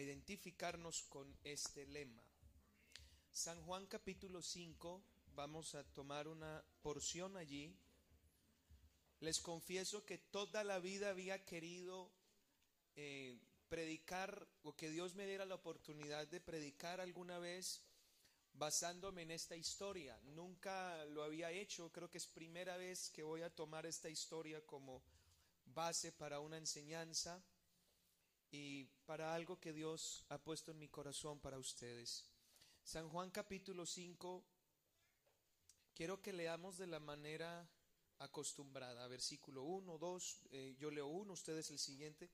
identificarnos con este lema. San Juan capítulo 5, vamos a tomar una porción allí. Les confieso que toda la vida había querido eh, predicar o que Dios me diera la oportunidad de predicar alguna vez basándome en esta historia. Nunca lo había hecho, creo que es primera vez que voy a tomar esta historia como base para una enseñanza y para algo que Dios ha puesto en mi corazón para ustedes. San Juan capítulo 5, quiero que leamos de la manera acostumbrada, versículo 1, 2, eh, yo leo uno, ustedes el siguiente.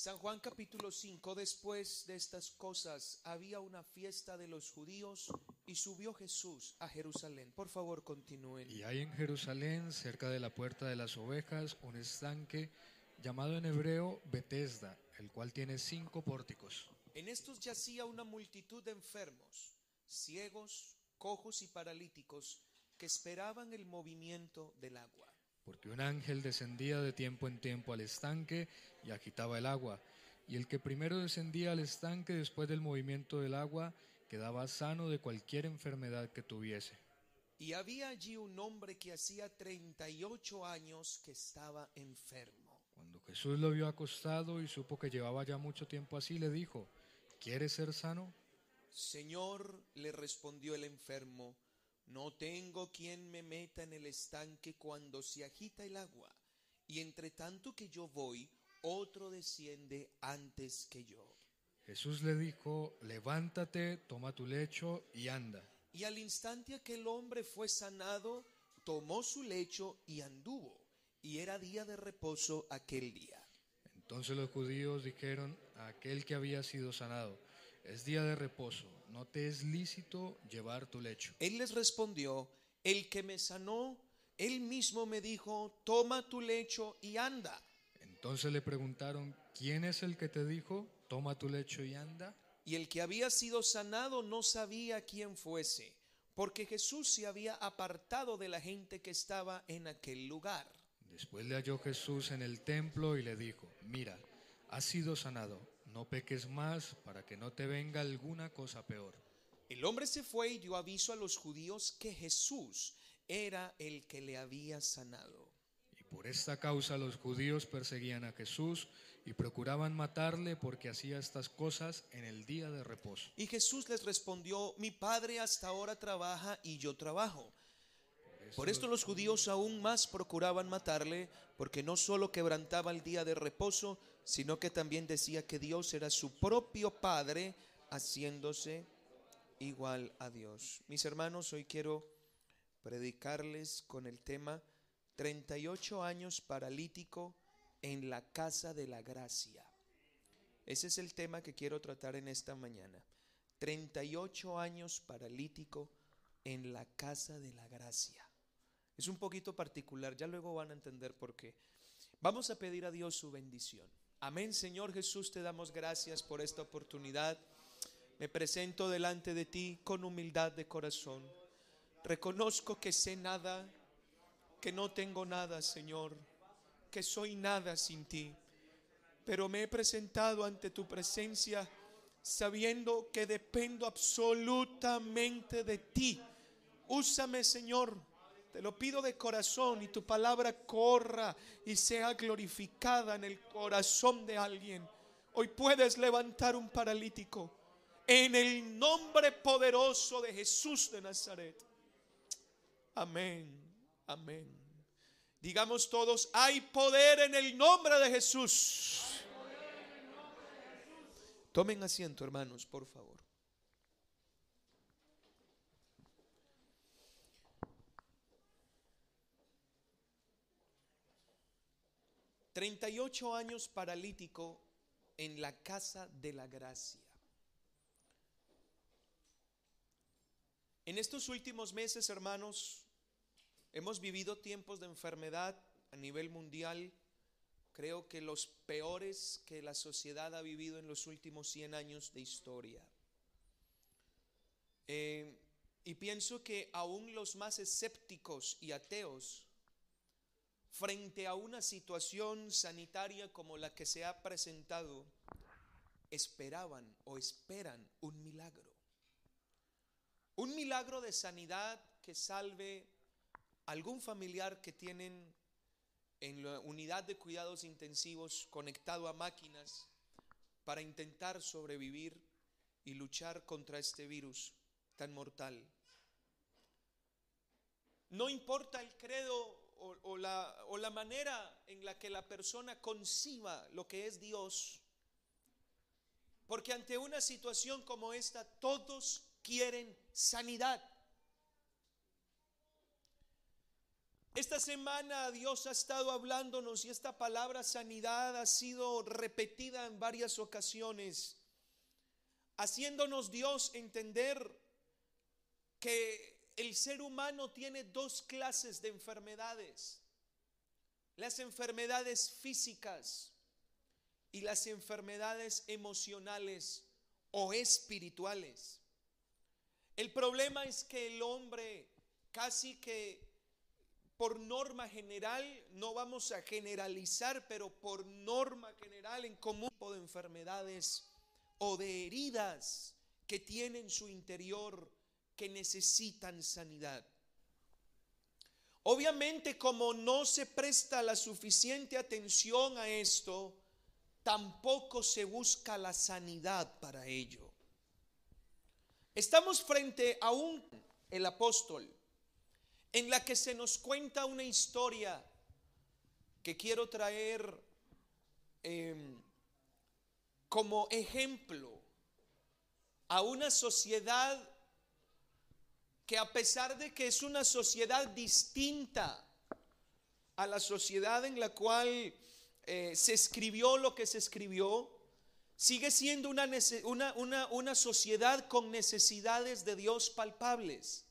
San Juan capítulo 5, después de estas cosas, había una fiesta de los judíos y subió Jesús a Jerusalén. Por favor, continúen. Y hay en Jerusalén, cerca de la puerta de las ovejas, un estanque llamado en hebreo Betesda, el cual tiene cinco pórticos. En estos yacía una multitud de enfermos, ciegos, cojos y paralíticos, que esperaban el movimiento del agua porque un ángel descendía de tiempo en tiempo al estanque y agitaba el agua, y el que primero descendía al estanque después del movimiento del agua quedaba sano de cualquier enfermedad que tuviese. Y había allí un hombre que hacía 38 años que estaba enfermo. Cuando Jesús lo vio acostado y supo que llevaba ya mucho tiempo así, le dijo, ¿quieres ser sano? Señor, le respondió el enfermo, no tengo quien me meta en el estanque cuando se agita el agua, y entre tanto que yo voy, otro desciende antes que yo. Jesús le dijo, levántate, toma tu lecho y anda. Y al instante aquel hombre fue sanado, tomó su lecho y anduvo, y era día de reposo aquel día. Entonces los judíos dijeron a aquel que había sido sanado, es día de reposo, no te es lícito llevar tu lecho. Él les respondió, el que me sanó, él mismo me dijo, toma tu lecho y anda. Entonces le preguntaron, ¿quién es el que te dijo, toma tu lecho y anda? Y el que había sido sanado no sabía quién fuese, porque Jesús se había apartado de la gente que estaba en aquel lugar. Después le halló Jesús en el templo y le dijo, mira, has sido sanado no peques más para que no te venga alguna cosa peor. El hombre se fue y dio aviso a los judíos que Jesús era el que le había sanado. Y por esta causa los judíos perseguían a Jesús y procuraban matarle porque hacía estas cosas en el día de reposo. Y Jesús les respondió, mi Padre hasta ahora trabaja y yo trabajo. Por esto los judíos aún más procuraban matarle, porque no solo quebrantaba el día de reposo, sino que también decía que Dios era su propio Padre, haciéndose igual a Dios. Mis hermanos, hoy quiero predicarles con el tema 38 años paralítico en la casa de la gracia. Ese es el tema que quiero tratar en esta mañana. 38 años paralítico en la casa de la gracia. Es un poquito particular, ya luego van a entender por qué. Vamos a pedir a Dios su bendición. Amén, Señor Jesús, te damos gracias por esta oportunidad. Me presento delante de ti con humildad de corazón. Reconozco que sé nada, que no tengo nada, Señor, que soy nada sin ti. Pero me he presentado ante tu presencia sabiendo que dependo absolutamente de ti. Úsame, Señor te lo pido de corazón y tu palabra corra y sea glorificada en el corazón de alguien. Hoy puedes levantar un paralítico en el nombre poderoso de Jesús de Nazaret. Amén, amén. Digamos todos, hay poder en el nombre de Jesús. Tomen asiento, hermanos, por favor. 38 años paralítico en la casa de la gracia. En estos últimos meses, hermanos, hemos vivido tiempos de enfermedad a nivel mundial, creo que los peores que la sociedad ha vivido en los últimos 100 años de historia. Eh, y pienso que aún los más escépticos y ateos frente a una situación sanitaria como la que se ha presentado, esperaban o esperan un milagro. Un milagro de sanidad que salve algún familiar que tienen en la unidad de cuidados intensivos conectado a máquinas para intentar sobrevivir y luchar contra este virus tan mortal. No importa el credo o, la, o la manera en la que la persona conciba lo que es Dios, porque ante una situación como esta todos quieren sanidad. Esta semana Dios ha estado hablándonos y esta palabra sanidad ha sido repetida en varias ocasiones, haciéndonos Dios entender que el ser humano tiene dos clases de enfermedades. Las enfermedades físicas y las enfermedades emocionales o espirituales. El problema es que el hombre casi que por norma general, no vamos a generalizar, pero por norma general en común de enfermedades o de heridas que tienen su interior que necesitan sanidad. Obviamente como no se presta la suficiente atención a esto, tampoco se busca la sanidad para ello. Estamos frente a un el apóstol en la que se nos cuenta una historia que quiero traer em, como ejemplo a una sociedad que a pesar de que es una sociedad distinta a la sociedad en la cual eh, se escribió lo que se escribió, sigue siendo una, una, una sociedad con necesidades de Dios palpables.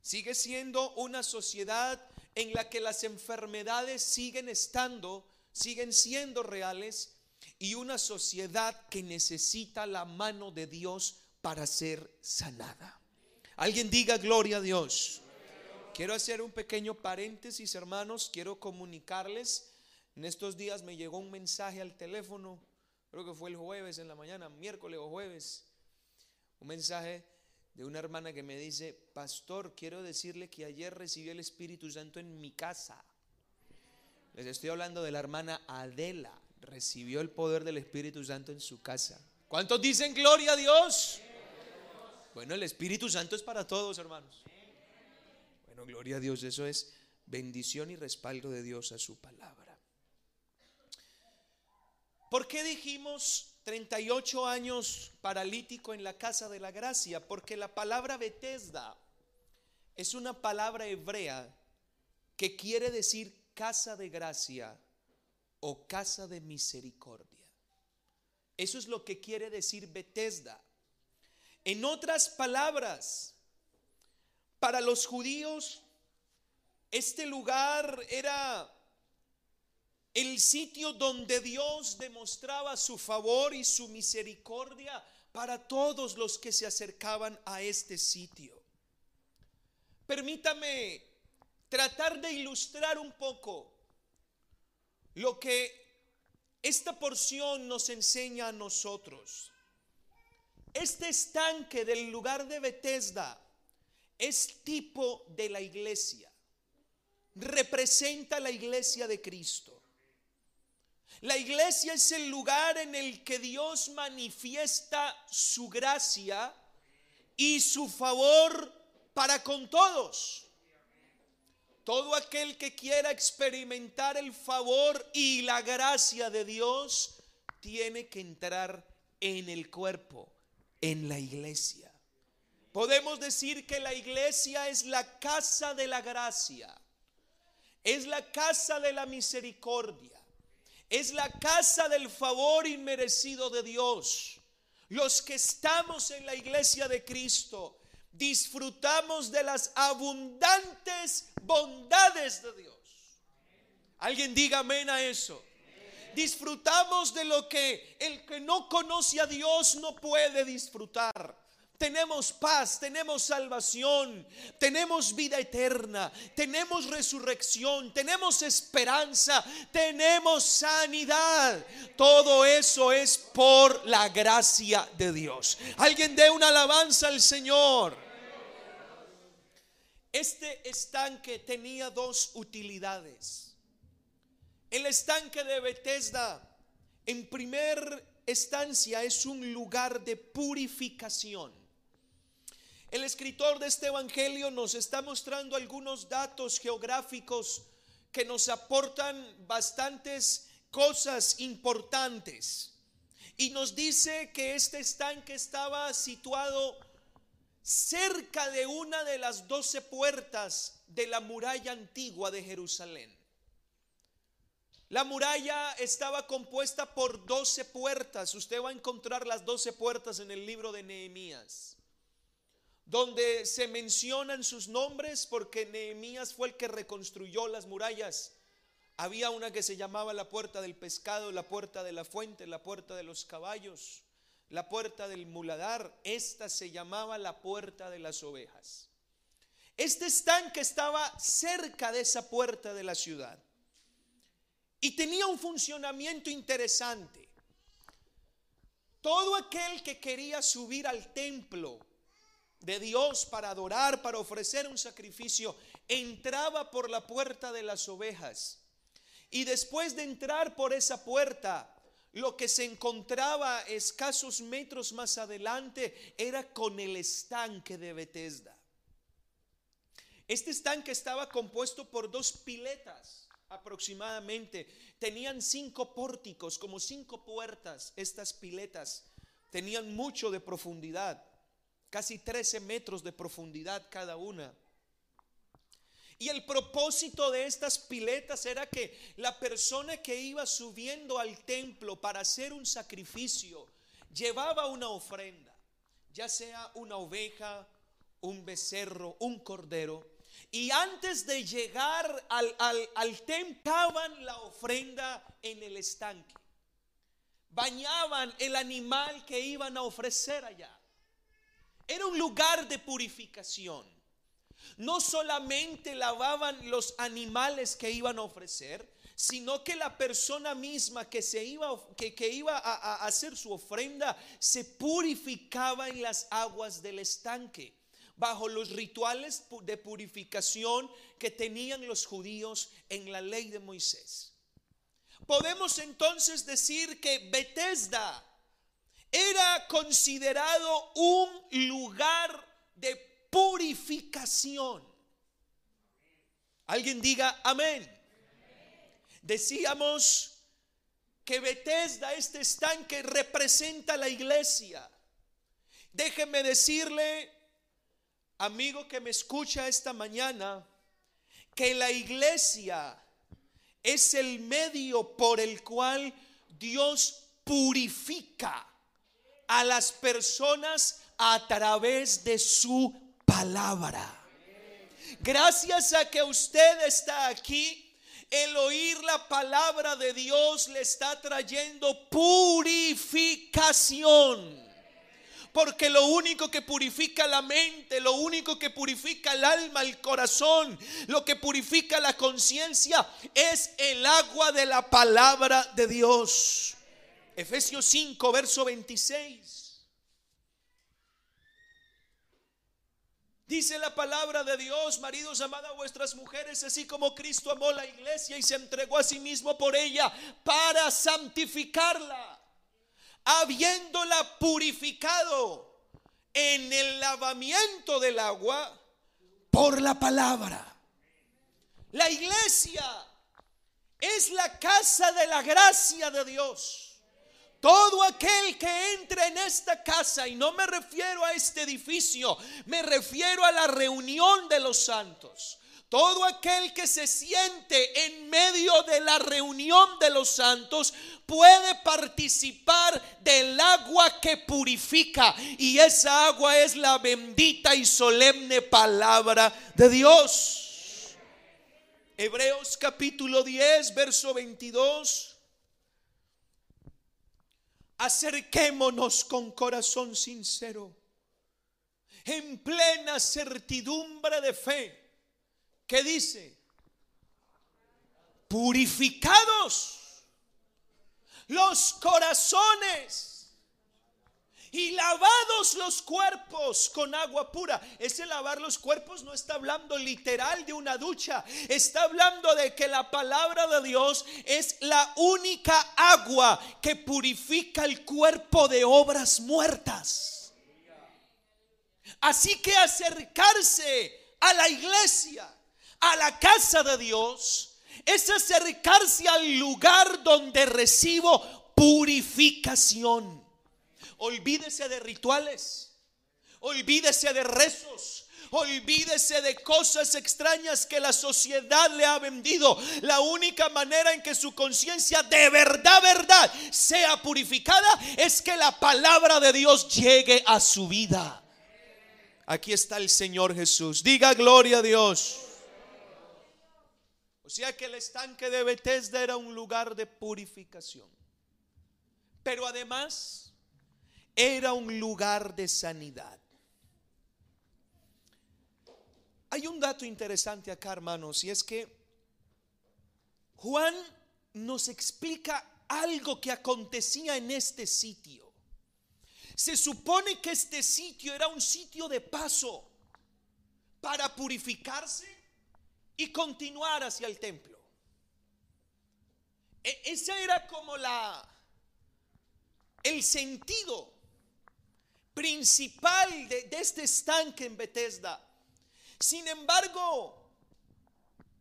Sigue siendo una sociedad en la que las enfermedades siguen estando, siguen siendo reales y una sociedad que necesita la mano de Dios para ser sanada. Alguien diga gloria a Dios. Quiero hacer un pequeño paréntesis, hermanos. Quiero comunicarles. En estos días me llegó un mensaje al teléfono, creo que fue el jueves en la mañana, miércoles o jueves. Un mensaje de una hermana que me dice, pastor, quiero decirle que ayer recibí el Espíritu Santo en mi casa. Les estoy hablando de la hermana Adela, recibió el poder del Espíritu Santo en su casa. ¿Cuántos dicen gloria a Dios? Bueno, el Espíritu Santo es para todos, hermanos. Bueno, gloria a Dios, eso es bendición y respaldo de Dios a su palabra. ¿Por qué dijimos 38 años paralítico en la casa de la gracia, porque la palabra Betesda es una palabra hebrea que quiere decir casa de gracia o casa de misericordia. Eso es lo que quiere decir Betesda. En otras palabras, para los judíos, este lugar era el sitio donde Dios demostraba su favor y su misericordia para todos los que se acercaban a este sitio. Permítame tratar de ilustrar un poco lo que esta porción nos enseña a nosotros. Este estanque del lugar de Bethesda es tipo de la iglesia. Representa la iglesia de Cristo. La iglesia es el lugar en el que Dios manifiesta su gracia y su favor para con todos. Todo aquel que quiera experimentar el favor y la gracia de Dios tiene que entrar en el cuerpo, en la iglesia. Podemos decir que la iglesia es la casa de la gracia, es la casa de la misericordia es la casa del favor inmerecido de Dios. Los que estamos en la iglesia de Cristo disfrutamos de las abundantes bondades de Dios. Alguien diga amén a eso. Disfrutamos de lo que el que no conoce a Dios no puede disfrutar. tenemos paz, tenemos salvación, tenemos vida eterna, tenemos resurrección, tenemos esperanza, tenemos sanidad. Todo eso es por la gracia de Dios. Alguien dé una alabanza al Señor. Este estanque tenía dos utilidades. El estanque de Bethesda, en primer estancia, es un lugar de purificación. El escritor de este Evangelio nos está mostrando algunos datos geográficos que nos aportan bastantes cosas importantes. Y nos dice que este estanque estaba situado cerca de una de las doce puertas de la muralla antigua de Jerusalén. La muralla estaba compuesta por doce puertas. Usted va a encontrar las doce puertas en el libro de Nehemías donde se mencionan sus nombres porque Nehemías fue el que reconstruyó las murallas. Había una que se llamaba la puerta del pescado, la puerta de la fuente, la puerta de los caballos, la puerta del muladar. Esta se llamaba la puerta de las ovejas. Este estanque estaba cerca de esa puerta de la ciudad y tenía un funcionamiento interesante. Todo aquel que quería subir al templo de Dios para adorar, para ofrecer un sacrificio, entraba por la puerta de las ovejas. Y después de entrar por esa puerta, lo que se encontraba escasos metros más adelante era con el estanque de Bethesda. Este estanque estaba compuesto por dos piletas aproximadamente. Tenían cinco pórticos, como cinco puertas. Estas piletas tenían mucho de profundidad casi 13 metros de profundidad cada una. Y el propósito de estas piletas era que la persona que iba subiendo al templo para hacer un sacrificio llevaba una ofrenda, ya sea una oveja, un becerro, un cordero. Y antes de llegar al, al, templo, la ofrenda en el estanque. Bañaban el animal que iban a ofrecer allá. Era un lugar de purificación. No solamente lavaban los animales que iban a ofrecer, sino que la persona misma que, se iba, que, que iba a hacer su ofrenda se purificaba en las aguas del estanque bajo los rituales de purificación que tenían los judíos en la ley de Moisés. Podemos entonces decir que Bethesda era considerado un lugar de purificación. Alguien diga amén. Decíamos que Bethesda, este estanque, representa la iglesia. Déjeme decirle, amigo que me escucha esta mañana, que la iglesia es el medio por el cual Dios purifica a las personas a través de su palabra. Gracias a que usted está aquí, el oír la palabra de Dios le está trayendo purificación. Porque lo único que purifica la mente, lo único que purifica el alma, el corazón, lo que purifica la conciencia es el agua de la palabra de Dios. Efesios 5, verso 26. Dice la palabra de Dios, maridos, amad a vuestras mujeres, así como Cristo amó la iglesia y se entregó a sí mismo por ella para santificarla, habiéndola purificado en el lavamiento del agua por la palabra. La iglesia es la casa de la gracia de Dios. Todo aquel que entre en esta casa, y no me refiero a este edificio, me refiero a la reunión de los santos. Todo aquel que se siente en medio de la reunión de los santos puede participar del agua que purifica. Y esa agua es la bendita y solemne palabra de Dios. Hebreos capítulo 10, verso 22 acerquémonos con corazón sincero en plena certidumbre de fe, que dice, purificados los corazones y lavados los cuerpos con agua pura. Ese lavar los cuerpos no está hablando literal de una ducha, está hablando de que la palabra de Dios es la única agua que purifica el cuerpo de obras muertas. Así que acercarse a la iglesia, a la casa de Dios, es acercarse al lugar donde recibo purificación. Olvídese de rituales. Olvídese de rezos. Olvídese de cosas extrañas que la sociedad le ha vendido. La única manera en que su conciencia de verdad, verdad sea purificada es que la palabra de Dios llegue a su vida. Aquí está el Señor Jesús. Diga gloria a Dios. O sea que el estanque de Bethesda era un lugar de purificación. Pero además era un lugar de sanidad. Hay un dato interesante acá, hermanos, y es que Juan nos explica algo que acontecía en este sitio. Se supone que este sitio era un sitio de paso para purificarse y continuar hacia el templo. E esa era como la el sentido principal de, este estanque en Bethesda. Sin embargo,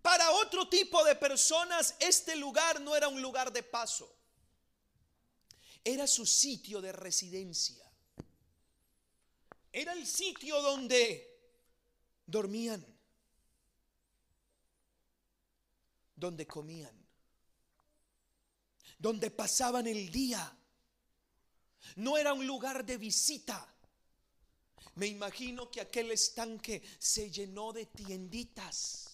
para otro tipo de personas este lugar no era un lugar de paso. Era su sitio de residencia. Era el sitio donde dormían, donde comían, donde pasaban el día no era un lugar de visita. Me imagino que aquel estanque se llenó de tienditas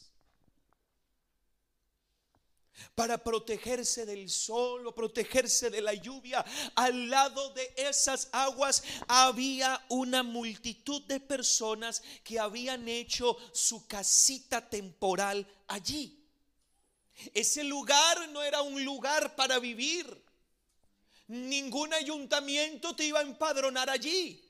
para protegerse del sol o protegerse de la lluvia. Al lado de esas aguas había una multitud de personas que habían hecho su casita temporal allí. Ese lugar no era un lugar para vivir. Ningún ayuntamiento te iba a empadronar allí.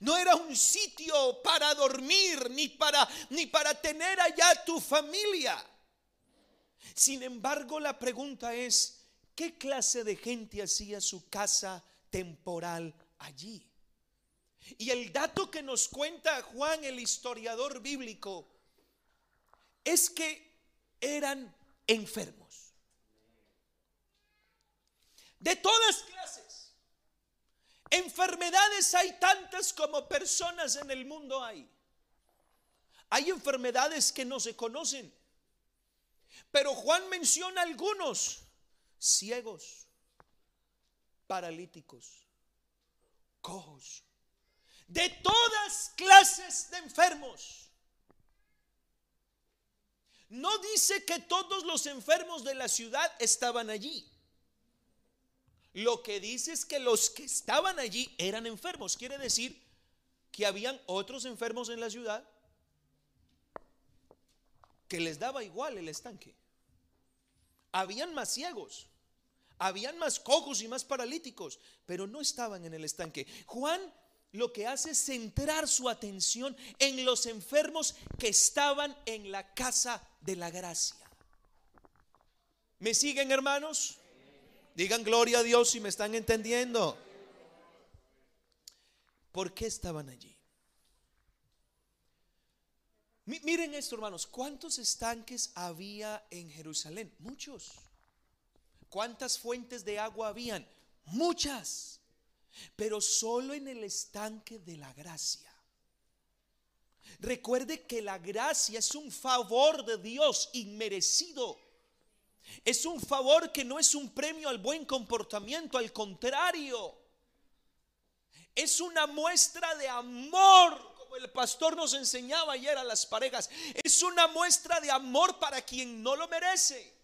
No era un sitio para dormir ni para ni para tener allá tu familia. Sin embargo, la pregunta es, ¿qué clase de gente hacía su casa temporal allí? Y el dato que nos cuenta Juan el historiador bíblico es que eran enfermos de todas clases. Enfermedades hay tantas como personas en el mundo hay. Hay enfermedades que no se conocen. Pero Juan menciona algunos ciegos, paralíticos, cojos, de todas clases de enfermos. No dice que todos los enfermos de la ciudad estaban allí. Lo que dice es que los que estaban allí eran enfermos. Quiere decir que habían otros enfermos en la ciudad que les daba igual el estanque. Habían más ciegos, habían más cojos y más paralíticos, pero no estaban en el estanque. Juan lo que hace es centrar su atención en los enfermos que estaban en la casa de la gracia. ¿Me siguen hermanos? Digan gloria a Dios si me están entendiendo. ¿Por qué estaban allí? Miren esto, hermanos. ¿Cuántos estanques había en Jerusalén? Muchos. ¿Cuántas fuentes de agua habían? Muchas. Pero solo en el estanque de la gracia. Recuerde que la gracia es un favor de Dios inmerecido. Es un favor que no es un premio al buen comportamiento, al contrario. Es una muestra de amor, como el pastor nos enseñaba ayer a las parejas. Es una muestra de amor para quien no lo merece.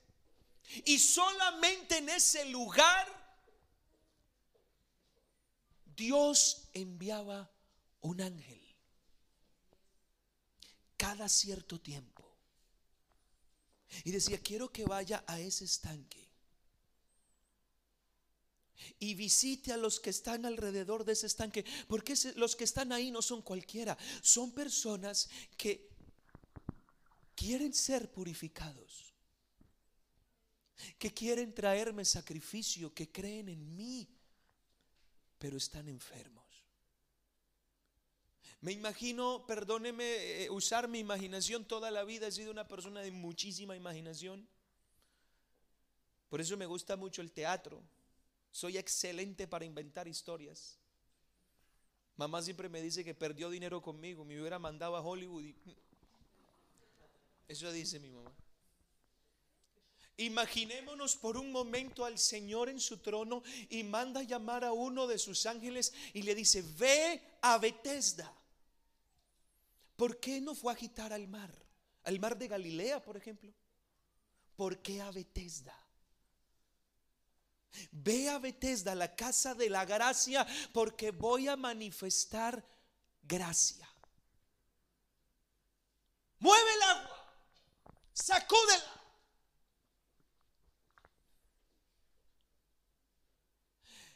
Y solamente en ese lugar Dios enviaba un ángel. cada cierto tiempo. Y decía, quiero que vaya a ese estanque. Y visite a los que están alrededor de ese estanque. Porque los que están ahí no son cualquiera. Son personas que quieren ser purificados. Que quieren traerme sacrificio. Que creen en mí. Pero están enfermos. Me imagino, perdóneme, eh, usar mi imaginación toda la vida. He sido una persona de muchísima imaginación. Por eso me gusta mucho el teatro. Soy excelente para inventar historias. Mamá siempre me dice que perdió dinero conmigo. Me hubiera mandado a Hollywood. Eso dice mi mamá. Imaginémonos por un momento al Señor en su trono y manda llamar a uno de sus ángeles y le dice, ve a Bethesda. ¿Por qué no fue a agitar al mar? Al mar de Galilea, por ejemplo. ¿Por qué a Bethesda? Ve a Bethesda, la casa de la gracia, porque voy a manifestar gracia. Mueve el agua, sacúdela.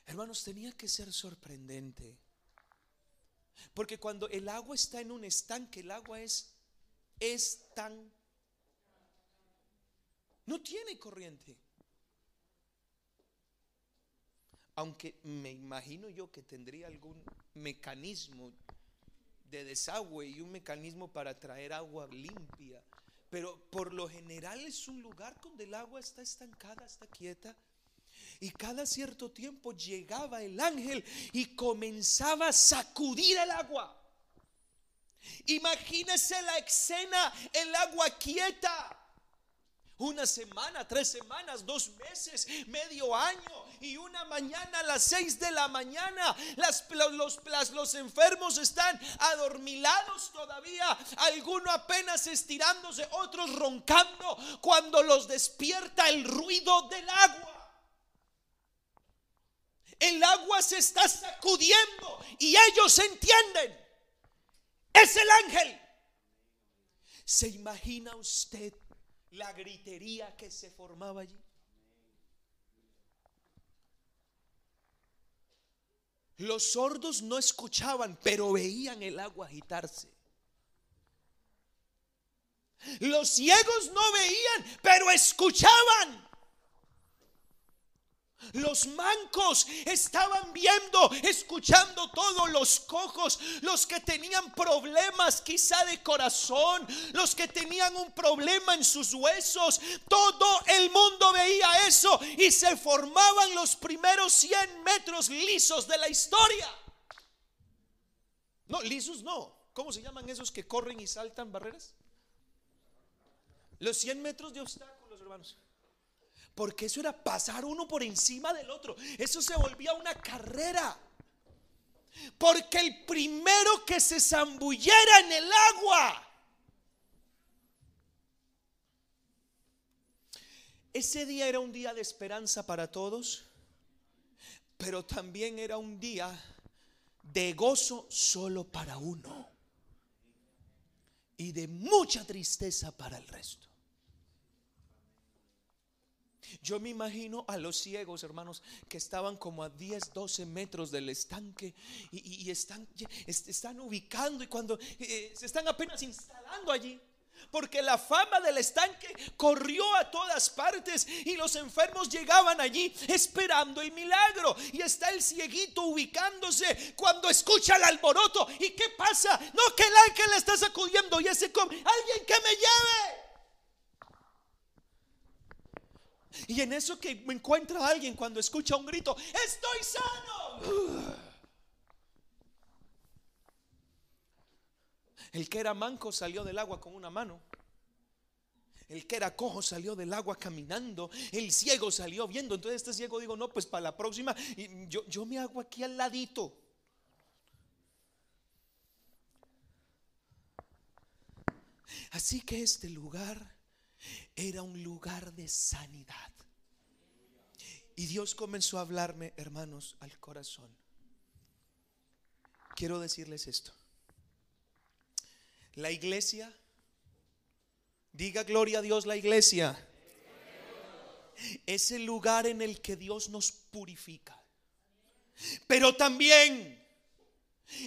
Hermanos, tenía que ser sorprendente porque cuando el agua está en un estanque, el agua es, tan... No tiene corriente. Aunque me imagino yo que tendría algún mecanismo de desagüe y un mecanismo para traer agua limpia. Pero por lo general es un lugar donde el agua está estancada, está quieta. Y cada cierto tiempo llegaba el ángel y comenzaba a sacudir el agua. Imagínese la escena, el agua quieta. Una semana, tres semanas, dos meses, medio año y una mañana a las seis de la mañana. Los, los enfermos están adormilados todavía, algunos apenas estirándose, otros roncando cuando los despierta el ruido del agua. El agua se está sacudiendo y ellos entienden. Es el ángel. ¿Se imagina usted la gritería que se formaba allí? Los sordos no escuchaban, pero veían el agua agitarse. Los ciegos no veían, pero escuchaban. Los mancos estaban viendo, escuchando todos los cojos, los que tenían problemas quizá de corazón, los que tenían un problema en sus huesos. Todo el mundo veía eso y se formaban los primeros 100 metros lisos de la historia. No, lisos no. ¿Cómo se llaman esos que corren y saltan barreras? Los 100 metros de obstáculos, hermanos. Porque eso era pasar uno por encima del otro. Eso se volvía una carrera. Porque el primero que se zambullera en el agua. Ese día era un día de esperanza para todos, pero también era un día de gozo solo para uno y de mucha tristeza para el resto. Yo me imagino a los ciegos, hermanos, que estaban como a 10, 12 metros del estanque y, están, están ubicando y cuando eh, se están apenas instalando allí. Porque la fama del estanque corrió a todas partes y los enfermos llegaban allí esperando el milagro. Y está el cieguito ubicándose cuando escucha el alboroto. ¿Y qué pasa? No, que el ángel está sacudiendo y ese. Alguien que me lleve. Y en eso que me encuentra alguien cuando escucha un grito, estoy sano. El que era manco salió del agua con una mano. El que era cojo salió del agua caminando. El ciego salió viendo. Entonces este ciego digo, no, pues para la próxima, yo, yo me hago aquí al ladito. Así que este lugar era un lugar de sanidad. Y Dios comenzó a hablarme, hermanos, al corazón. Quiero decirles esto. La iglesia Diga gloria a Dios la iglesia. Es el lugar en el que Dios nos purifica. Pero también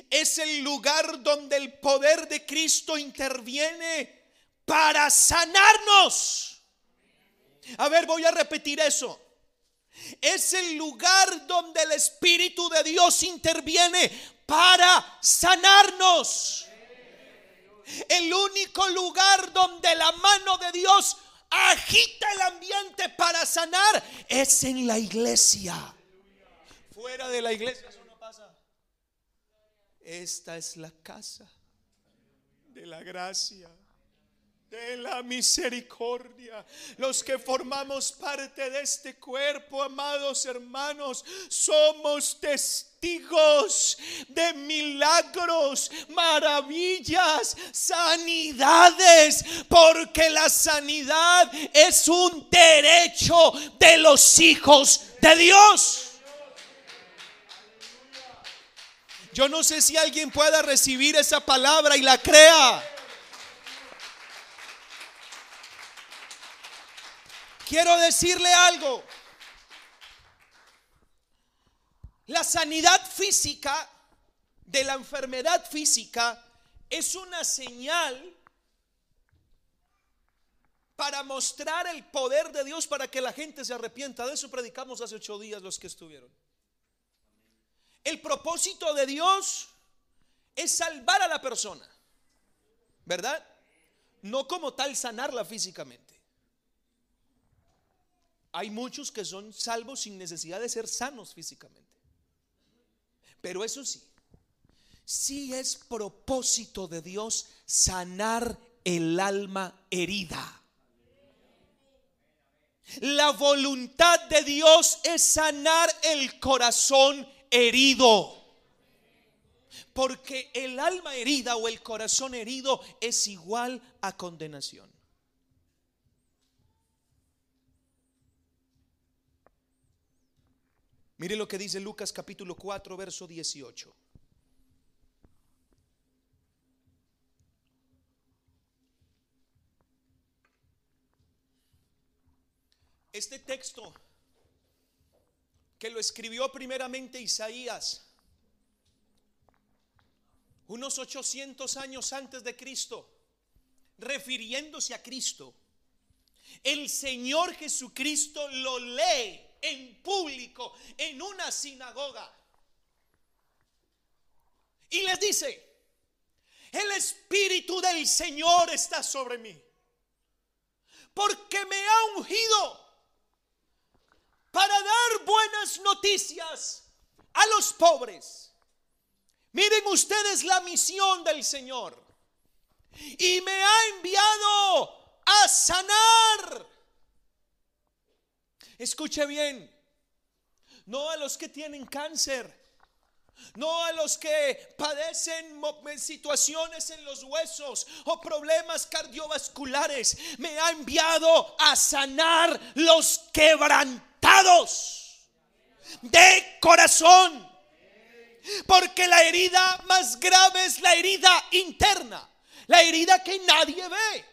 es el lugar donde el poder de Cristo interviene para sanarnos. A ver, voy a repetir eso. Es el lugar donde el Espíritu de Dios interviene para sanarnos. El único lugar donde la mano de Dios agita el ambiente para sanar es en la iglesia. Fuera de la iglesia eso no pasa. Esta es la casa de la gracia de la misericordia. Los que formamos parte de este cuerpo, amados hermanos, somos testigos de milagros, maravillas, sanidades, porque la sanidad es un derecho de los hijos de Dios. Yo no sé si alguien pueda recibir esa palabra y la crea. Quiero decirle algo. La sanidad física de la enfermedad física es una señal para mostrar el poder de Dios para que la gente se arrepienta. De eso predicamos hace ocho días los que estuvieron. El propósito de Dios es salvar a la persona, ¿verdad? No como tal sanarla físicamente. Hay muchos que son salvos sin necesidad de ser sanos físicamente. Pero eso sí, sí es propósito de Dios sanar el alma herida. La voluntad de Dios es sanar el corazón herido. Porque el alma herida o el corazón herido es igual a condenación. Mire lo que dice Lucas capítulo 4, verso 18. Este texto que lo escribió primeramente Isaías, unos 800 años antes de Cristo, refiriéndose a Cristo, el Señor Jesucristo lo lee en público en una sinagoga. Y les dice, el Espíritu del Señor está sobre mí, porque me ha ungido para dar buenas noticias a los pobres. Miren ustedes la misión del Señor. Y me ha enviado a sanar Escuche bien, no a los que tienen cáncer, no a los que padecen situaciones en los huesos o problemas cardiovasculares. Me ha enviado a sanar los quebrantados de corazón. Porque la herida más grave es la herida interna, la herida que nadie ve,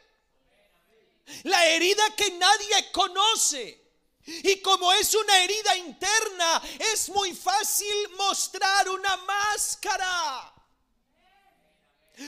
la herida que nadie conoce. Y como es una herida interna, es muy fácil mostrar una máscara.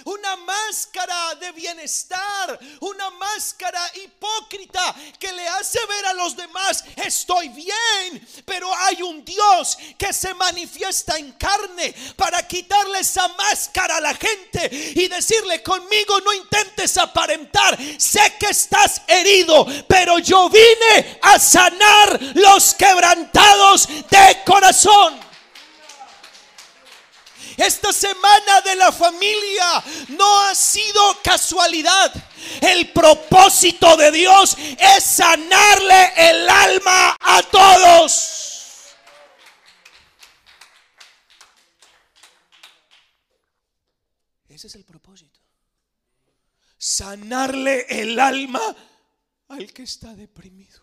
Una máscara de bienestar, una máscara hipócrita que le hace ver a los demás, estoy bien, pero hay un Dios que se manifiesta en carne para quitarle esa máscara a la gente y decirle conmigo no intentes aparentar, sé que estás herido, pero yo vine a sanar los quebrantados de corazón. Esta semana de la familia no ha sido casualidad. El propósito de Dios es sanarle el alma a todos. Ese es el propósito. Sanarle el alma al que está deprimido.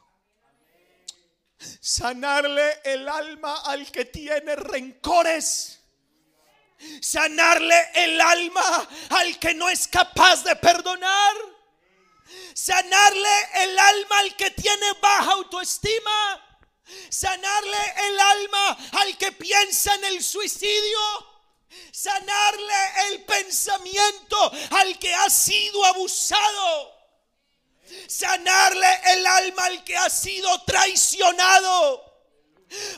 Sanarle el alma al que tiene rencores sanarle el alma al que no es capaz de perdonar. Sanarle el alma al que tiene baja autoestima. Sanarle el alma al que piensa en el suicidio. Sanarle el pensamiento al que ha sido abusado. Sanarle el alma al que ha sido traicionado.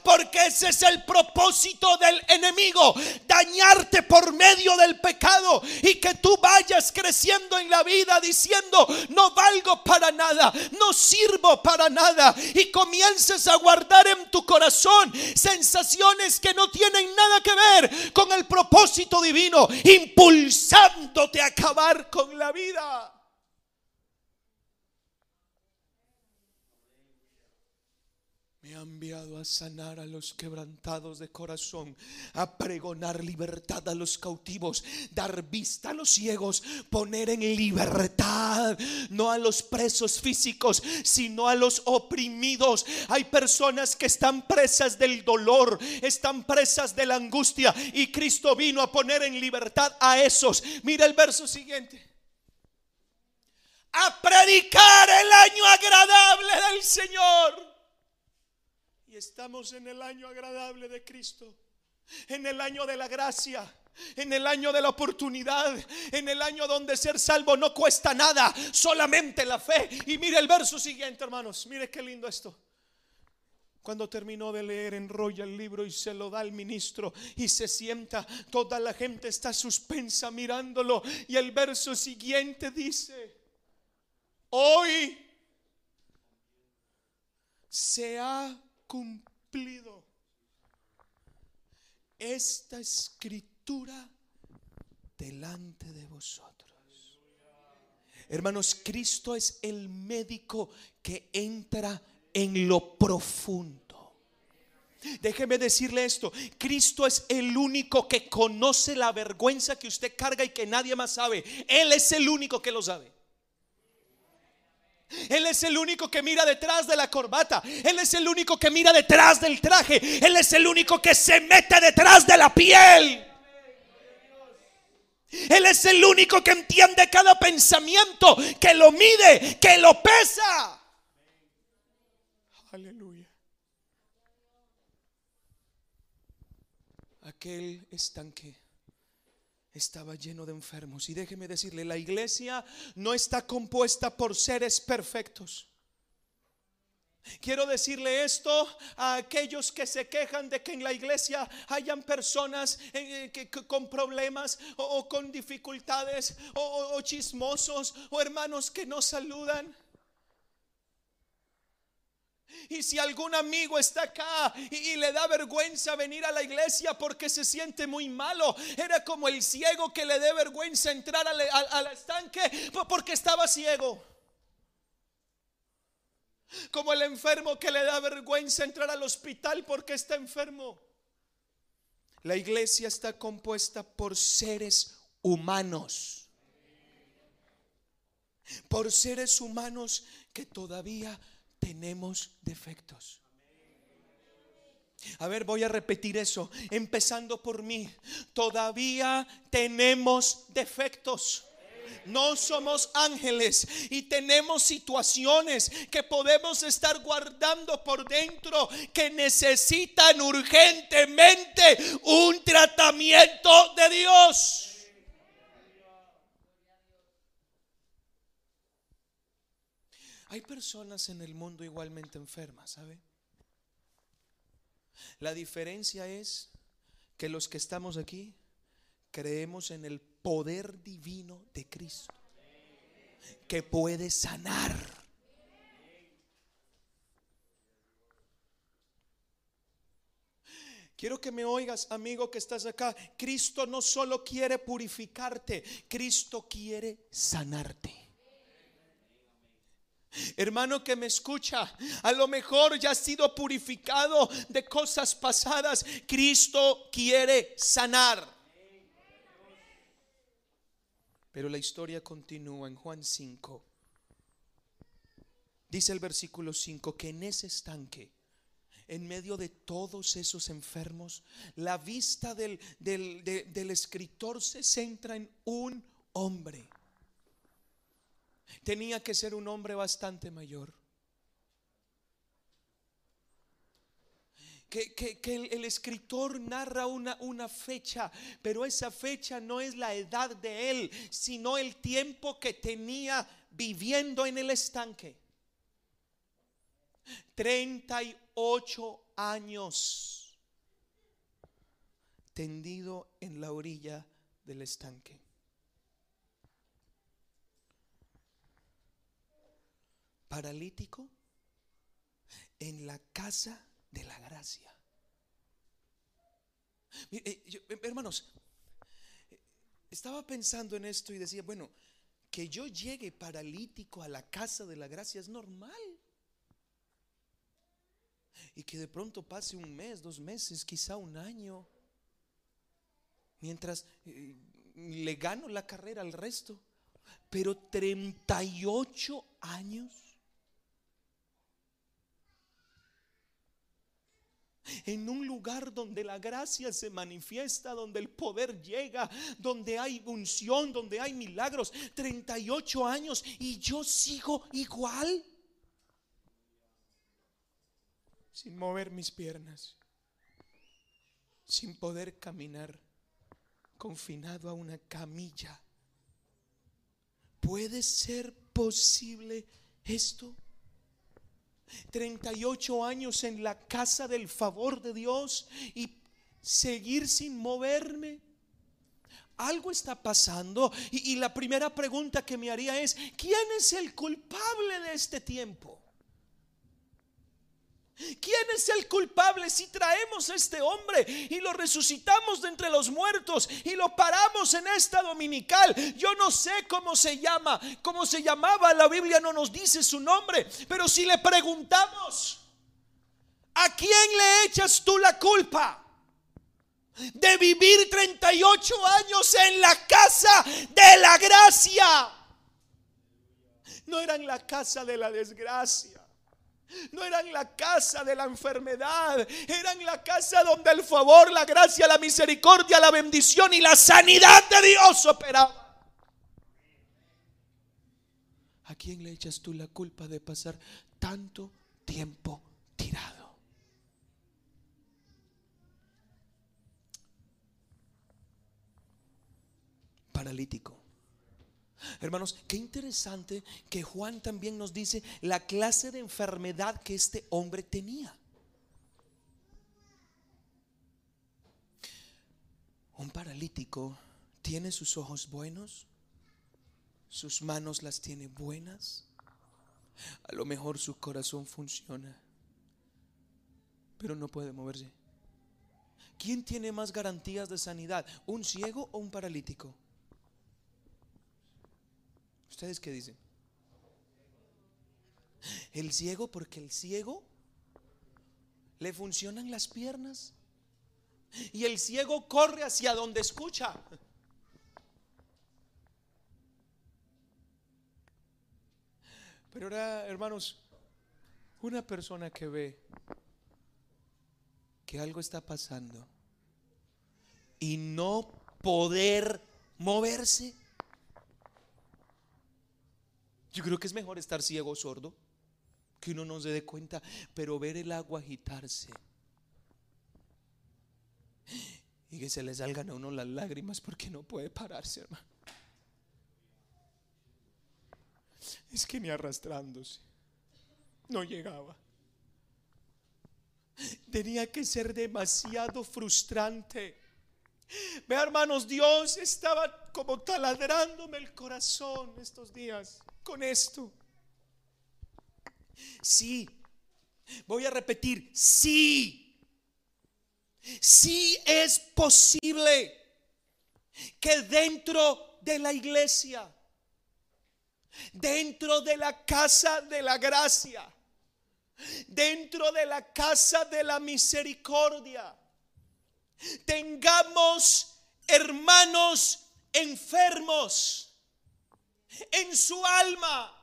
Porque ese es el propósito del enemigo, dañarte por medio del pecado y que tú vayas creciendo en la vida diciendo, no valgo para nada, no sirvo para nada y comiences a guardar en tu corazón sensaciones que no tienen nada que ver con el propósito divino, impulsándote a acabar con la vida. Ha enviado a sanar a los quebrantados de corazón, a pregonar libertad a los cautivos, dar vista a los ciegos, poner en libertad no a los presos físicos, sino a los oprimidos. Hay personas que están presas del dolor, están presas de la angustia y Cristo vino a poner en libertad a esos. Mira el verso siguiente. A predicar el año agradable del Señor estamos en el año agradable de Cristo, en el año de la gracia. En el año de la oportunidad, en el año donde ser salvo no cuesta nada, solamente la fe. Y mire el verso siguiente, hermanos. Mire qué lindo esto. Cuando terminó de leer, enrolla el libro y se lo da al ministro y se sienta. Toda la gente está suspensa mirándolo. Y el verso siguiente dice, hoy se ha cumplido esta escritura delante de vosotros. Hermanos, Cristo es el médico que entra en lo profundo. Déjeme decirle esto, Cristo es el único que conoce la vergüenza que usted carga y que nadie más sabe. Él es el único que lo sabe. Él es el único que mira detrás de la corbata. Él es el único que mira detrás del traje. Él es el único que se mete detrás de la piel. Él es el único que entiende cada pensamiento, que lo mide, que lo pesa. Aleluya. Aquel estanque estaba lleno de enfermos. Y déjeme decirle, la iglesia no está compuesta por seres perfectos. Quiero decirle esto a aquellos que se quejan de que en la iglesia hayan personas eh, que, con problemas o, con dificultades o chismosos o hermanos que no saludan. Y si algún amigo está acá y, le da vergüenza venir a la iglesia porque se siente muy malo, era como el ciego que le dé vergüenza entrar al, al estanque porque estaba ciego. Como el enfermo que le da vergüenza entrar al hospital porque está enfermo. La iglesia está compuesta por seres humanos. Por seres humanos que todavía tenemos defectos. A ver, voy a repetir eso, empezando por mí. Todavía tenemos defectos. No somos ángeles y tenemos situaciones que podemos estar guardando por dentro que necesitan urgentemente un tratamiento de Dios. Hay personas en el mundo igualmente enfermas, ¿sabe? La diferencia es que los que estamos aquí creemos en el poder divino de Cristo, que puede sanar. Quiero que me oigas, amigo que estás acá. Cristo no solo quiere purificarte, Cristo quiere sanarte. Hermano que me escucha, a lo mejor ya ha sido purificado de cosas pasadas. Cristo quiere sanar. Pero la historia continúa en Juan 5. Dice el versículo 5 que en ese estanque, en medio de todos esos enfermos, la vista del, del escritor se centra en un hombre tenía que ser un hombre bastante mayor. Que, el, el, escritor narra una, una fecha, pero esa fecha no es la edad de él, sino el tiempo que tenía viviendo en el estanque. 38 años tendido en la orilla del estanque. Paralítico en la casa de la gracia. Eh, eh, hermanos, estaba pensando en esto y decía, bueno, que yo llegue paralítico a la casa de la gracia es normal. Y que de pronto pase un mes, dos meses, quizá un año, mientras eh, le gano la carrera al resto. Pero 38 años en un lugar donde la gracia se manifiesta, donde el poder llega, donde hay unción, donde hay milagros. 38 años y yo sigo igual. Sin mover mis piernas, sin poder caminar, confinado a una camilla. ¿Puede ser posible esto? 38 años en la casa del favor de Dios y seguir sin moverme. Algo está pasando y, la primera pregunta que me haría es, ¿quién es el culpable de este tiempo? ¿Quién es el culpable si traemos a este hombre y lo resucitamos de entre los muertos y lo paramos en esta dominical? Yo no sé cómo se llama, cómo se llamaba, la Biblia no nos dice su nombre, pero si le preguntamos, ¿a quién le echas tú la culpa? De vivir 38 años en la casa de la gracia. No era en la casa de la desgracia. No eran la casa de la enfermedad, eran la casa donde el favor, la gracia, la misericordia, la bendición y la sanidad de Dios operaban. ¿A quién le echas tú la culpa de pasar tanto tiempo tirado? Paralítico. Hermanos, qué interesante que Juan también nos dice la clase de enfermedad que este hombre tenía. Un paralítico tiene sus ojos buenos, sus manos las tiene buenas, a lo mejor su corazón funciona, pero no puede moverse. ¿Quién tiene más garantías de sanidad? ¿Un ciego o un paralítico? ¿Ustedes qué dicen? El ciego, porque el ciego le funcionan las piernas. Y el ciego corre hacia donde escucha. Pero ahora, hermanos, una persona que ve que algo está pasando y no poder moverse, yo creo que es mejor estar ciego o sordo, que uno no se dé cuenta, pero ver el agua agitarse y que se le salgan a uno las lágrimas porque no puede pararse, hermano. Es que ni arrastrándose, no llegaba. Tenía que ser demasiado frustrante. Ve hermanos, Dios estaba como taladrándome el corazón estos días con esto. Sí, voy a repetir, sí, sí es posible que dentro de la iglesia, dentro de la casa de la gracia, dentro de la casa de la misericordia, tengamos hermanos enfermos en su alma,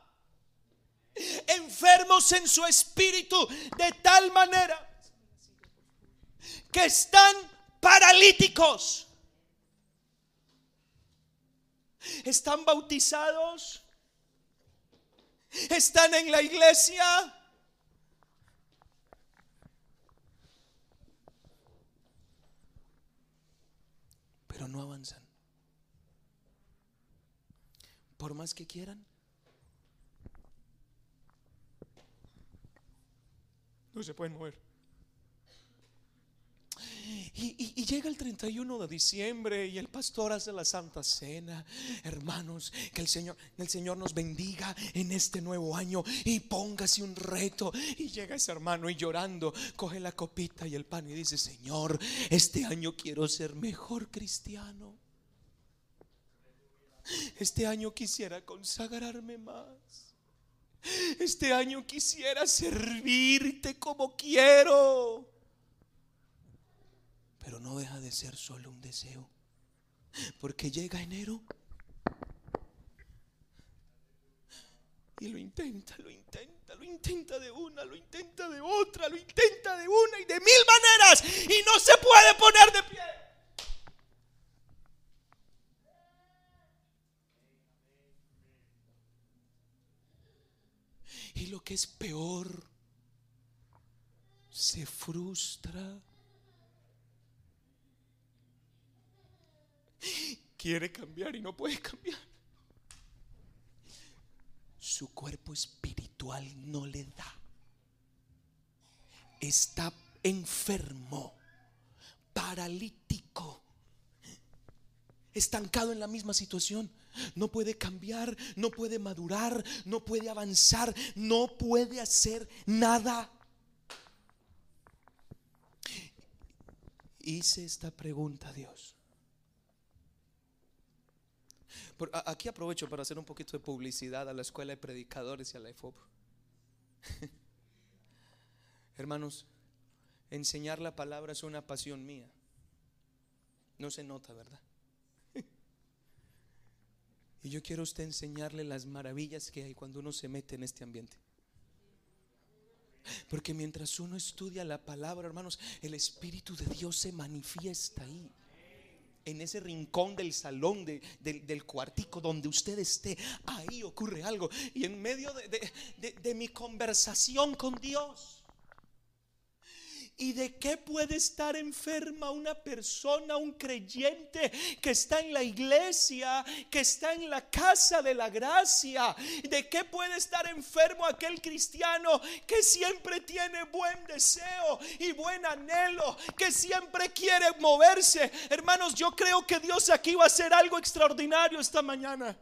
enfermos en su espíritu, de tal manera que están paralíticos. Están bautizados, Están en la iglesia. No avanzan. Por más que quieran. No se pueden mover. Y, llega el 31 de diciembre y el pastor hace la Santa Cena. Hermanos, que el Señor, el Señor nos bendiga en este nuevo año y póngase un reto. Y llega ese hermano y llorando, coge la copita y el pan y dice, Señor, este año quiero ser mejor cristiano. Este año quisiera consagrarme más. Este año quisiera servirte como quiero. Pero no deja de ser solo un deseo. Porque llega enero y lo intenta, lo intenta, lo intenta de una, lo intenta de otra, lo intenta de una y de mil maneras y no se puede poner de pie. Y lo que es peor, se frustra Quiere cambiar y no puede cambiar. Su cuerpo espiritual no le da. Está enfermo, paralítico, estancado en la misma situación. No puede cambiar, no puede madurar, no puede avanzar, no puede hacer nada. Hice esta pregunta a Dios. Aquí aprovecho para hacer un poquito de publicidad a la escuela de predicadores y a la EFOP. Hermanos, enseñar la palabra es una pasión mía. No se nota, ¿verdad? y yo quiero usted enseñarle las maravillas que hay cuando uno se mete en este ambiente. Porque mientras uno estudia la palabra, hermanos, el Espíritu de Dios se manifiesta ahí en ese rincón del salón, del cuartico donde usted esté, ahí ocurre algo. Y en medio de mi conversación con Dios, ¿Y de qué puede estar enferma una persona, un creyente que está en la iglesia, que está en la casa de la gracia? ¿De qué puede estar enfermo aquel cristiano que siempre tiene buen deseo y buen anhelo, que siempre quiere moverse? Hermanos, yo creo que Dios aquí va a hacer algo extraordinario esta mañana.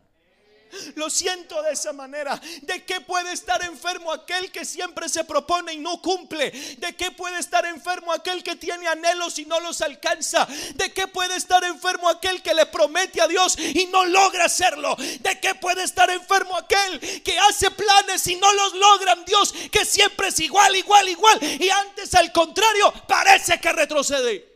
Lo siento de esa manera. ¿De qué puede estar enfermo aquel que siempre se propone y no cumple? ¿De qué puede estar enfermo aquel que tiene anhelos y no los alcanza? ¿De qué puede estar enfermo aquel que le promete a Dios y no logra hacerlo? ¿De qué puede estar enfermo aquel que hace planes y no los logran Dios? Que siempre es igual, igual, igual. Y antes al contrario, parece que retrocede.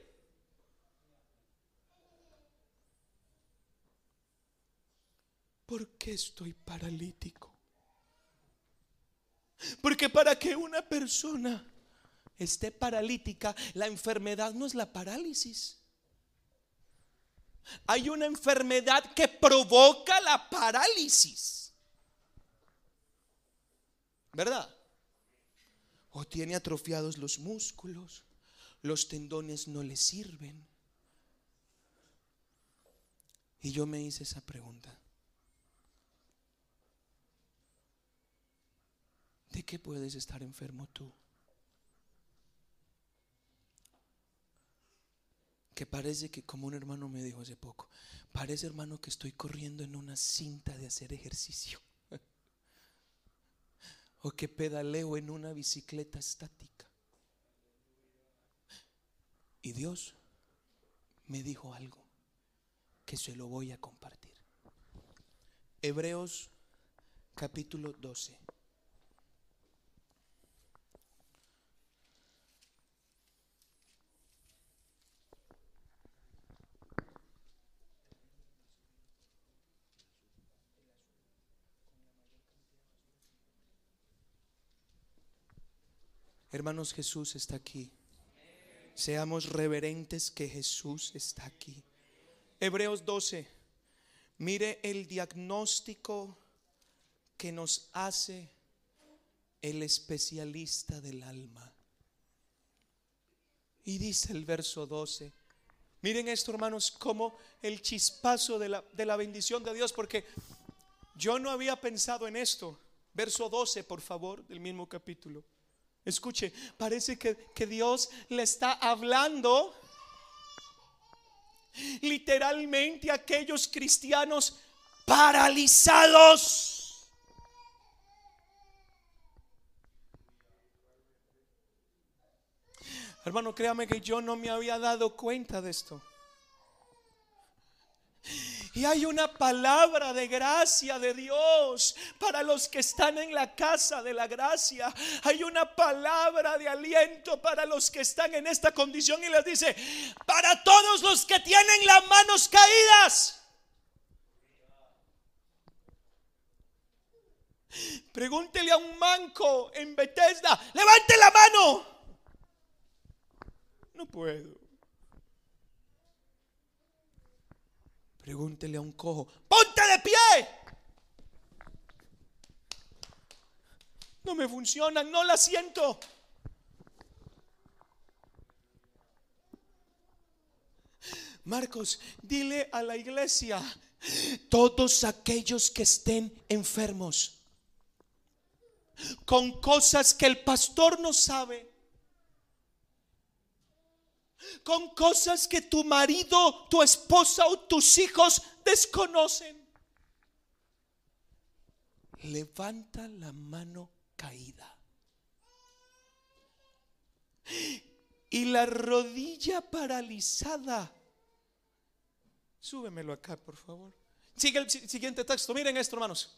¿Por qué estoy paralítico? Porque para que una persona esté paralítica, la enfermedad no es la parálisis. Hay una enfermedad que provoca la parálisis. ¿Verdad? O tiene atrofiados los músculos, los tendones no le sirven. Y yo me hice esa pregunta. Qué puedes estar enfermo tú? Que parece que, como un hermano me dijo hace poco, parece hermano que estoy corriendo en una cinta de hacer ejercicio. o que pedaleo en una bicicleta estática. Y Dios me dijo algo que se lo voy a compartir. Hebreos capítulo 12. Hermanos, Jesús está aquí. Seamos reverentes que Jesús está aquí. Hebreos 12. Mire el diagnóstico que nos hace el especialista del alma. Y dice el verso 12. Miren esto, hermanos, como el chispazo de la, de la bendición de Dios, porque yo no había pensado en esto. Verso 12, por favor, del mismo capítulo. Escuche, parece que, que Dios le está hablando literalmente a aquellos cristianos paralizados. Hermano, créame que yo no me había dado cuenta de esto. Y hay una palabra de gracia de Dios para los que están en la casa de la gracia. Hay una palabra de aliento para los que están en esta condición y les dice, para todos los que tienen las manos caídas. Pregúntele a un manco en Bethesda, levante la mano. No puedo. Pregúntele a un cojo, ponte de pie. No me funcionan, no la siento. Marcos, dile a la iglesia, todos aquellos que estén enfermos, con cosas que el pastor no sabe, con cosas que tu marido, tu esposa o tus hijos desconocen. Levanta la mano caída. Y la rodilla paralizada. Súbemelo acá, por favor. Sigue el siguiente texto. Miren esto, hermanos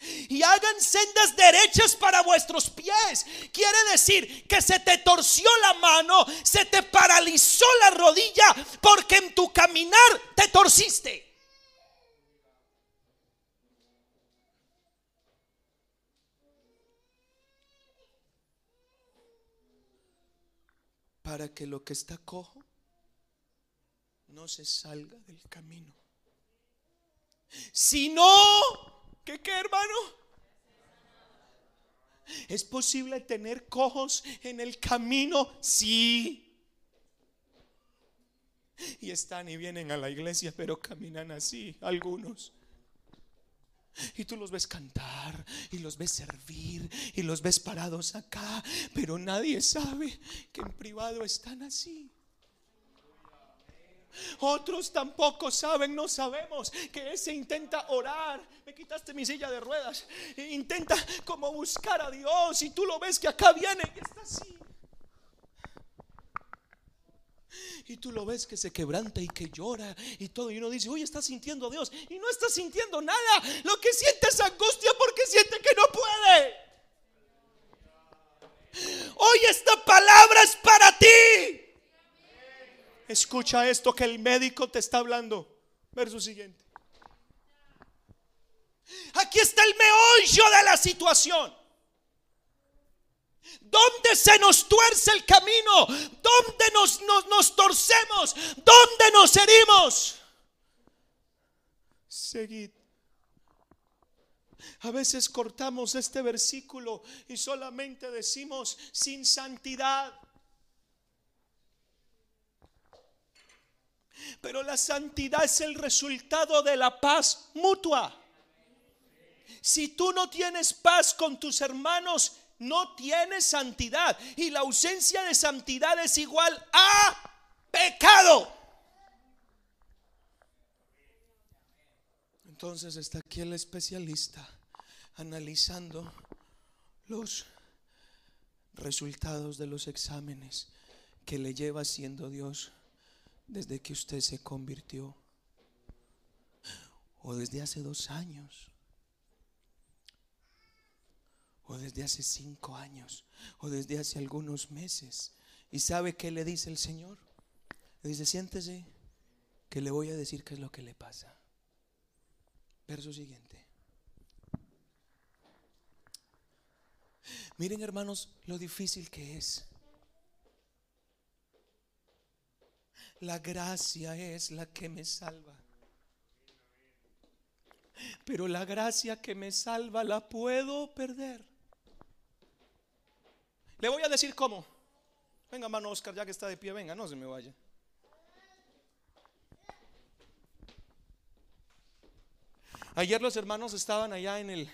y hagan sendas derechas para vuestros pies. Quiere decir que se te torció la mano, se te paralizó la rodilla porque en tu caminar te torciste. Para que lo que está cojo no se salga del camino. Si no ¿Qué qué, hermano? ¿Es posible tener cojos en el camino? Sí. Y están y vienen a la iglesia, pero caminan así, algunos. Y tú los ves cantar y los ves servir y los ves parados acá, pero nadie sabe que en privado están así. Otros tampoco saben, no sabemos que ese intenta orar. Me quitaste mi silla de ruedas. Intenta como buscar a Dios y tú lo ves que acá viene y está así. Y tú lo ves que se quebranta y que llora y todo. Y uno dice, oye, está sintiendo a Dios. Y no está sintiendo nada. Lo que siente es angustia porque siente que no puede. Hoy esta palabra es para ti. Escucha esto que el médico te está hablando. Verso siguiente. Aquí está el meollo de la situación. ¿Dónde se nos tuerce el camino? ¿Dónde nos, nos, nos torcemos? ¿Dónde nos herimos? Seguid. A veces cortamos este versículo y solamente decimos sin santidad. Pero la santidad es el resultado de la paz mutua. Si tú no tienes paz con tus hermanos, no tienes santidad. Y la ausencia de santidad es igual a pecado. Entonces está aquí el especialista analizando los resultados de los exámenes que le lleva siendo Dios desde que usted se convirtió o desde hace dos años o desde hace cinco años o desde hace algunos meses. ¿Y sabe qué le dice el Señor? Le dice, siéntese que le voy a decir qué es lo que le pasa. Verso siguiente. Miren hermanos lo difícil que es La gracia es la que me salva. pero la gracia que me salva la puedo perder. Le voy a decir cómo. Venga, hermano Oscar, ya que está de pie, venga, no se me vaya. Ayer los hermanos estaban allá en el,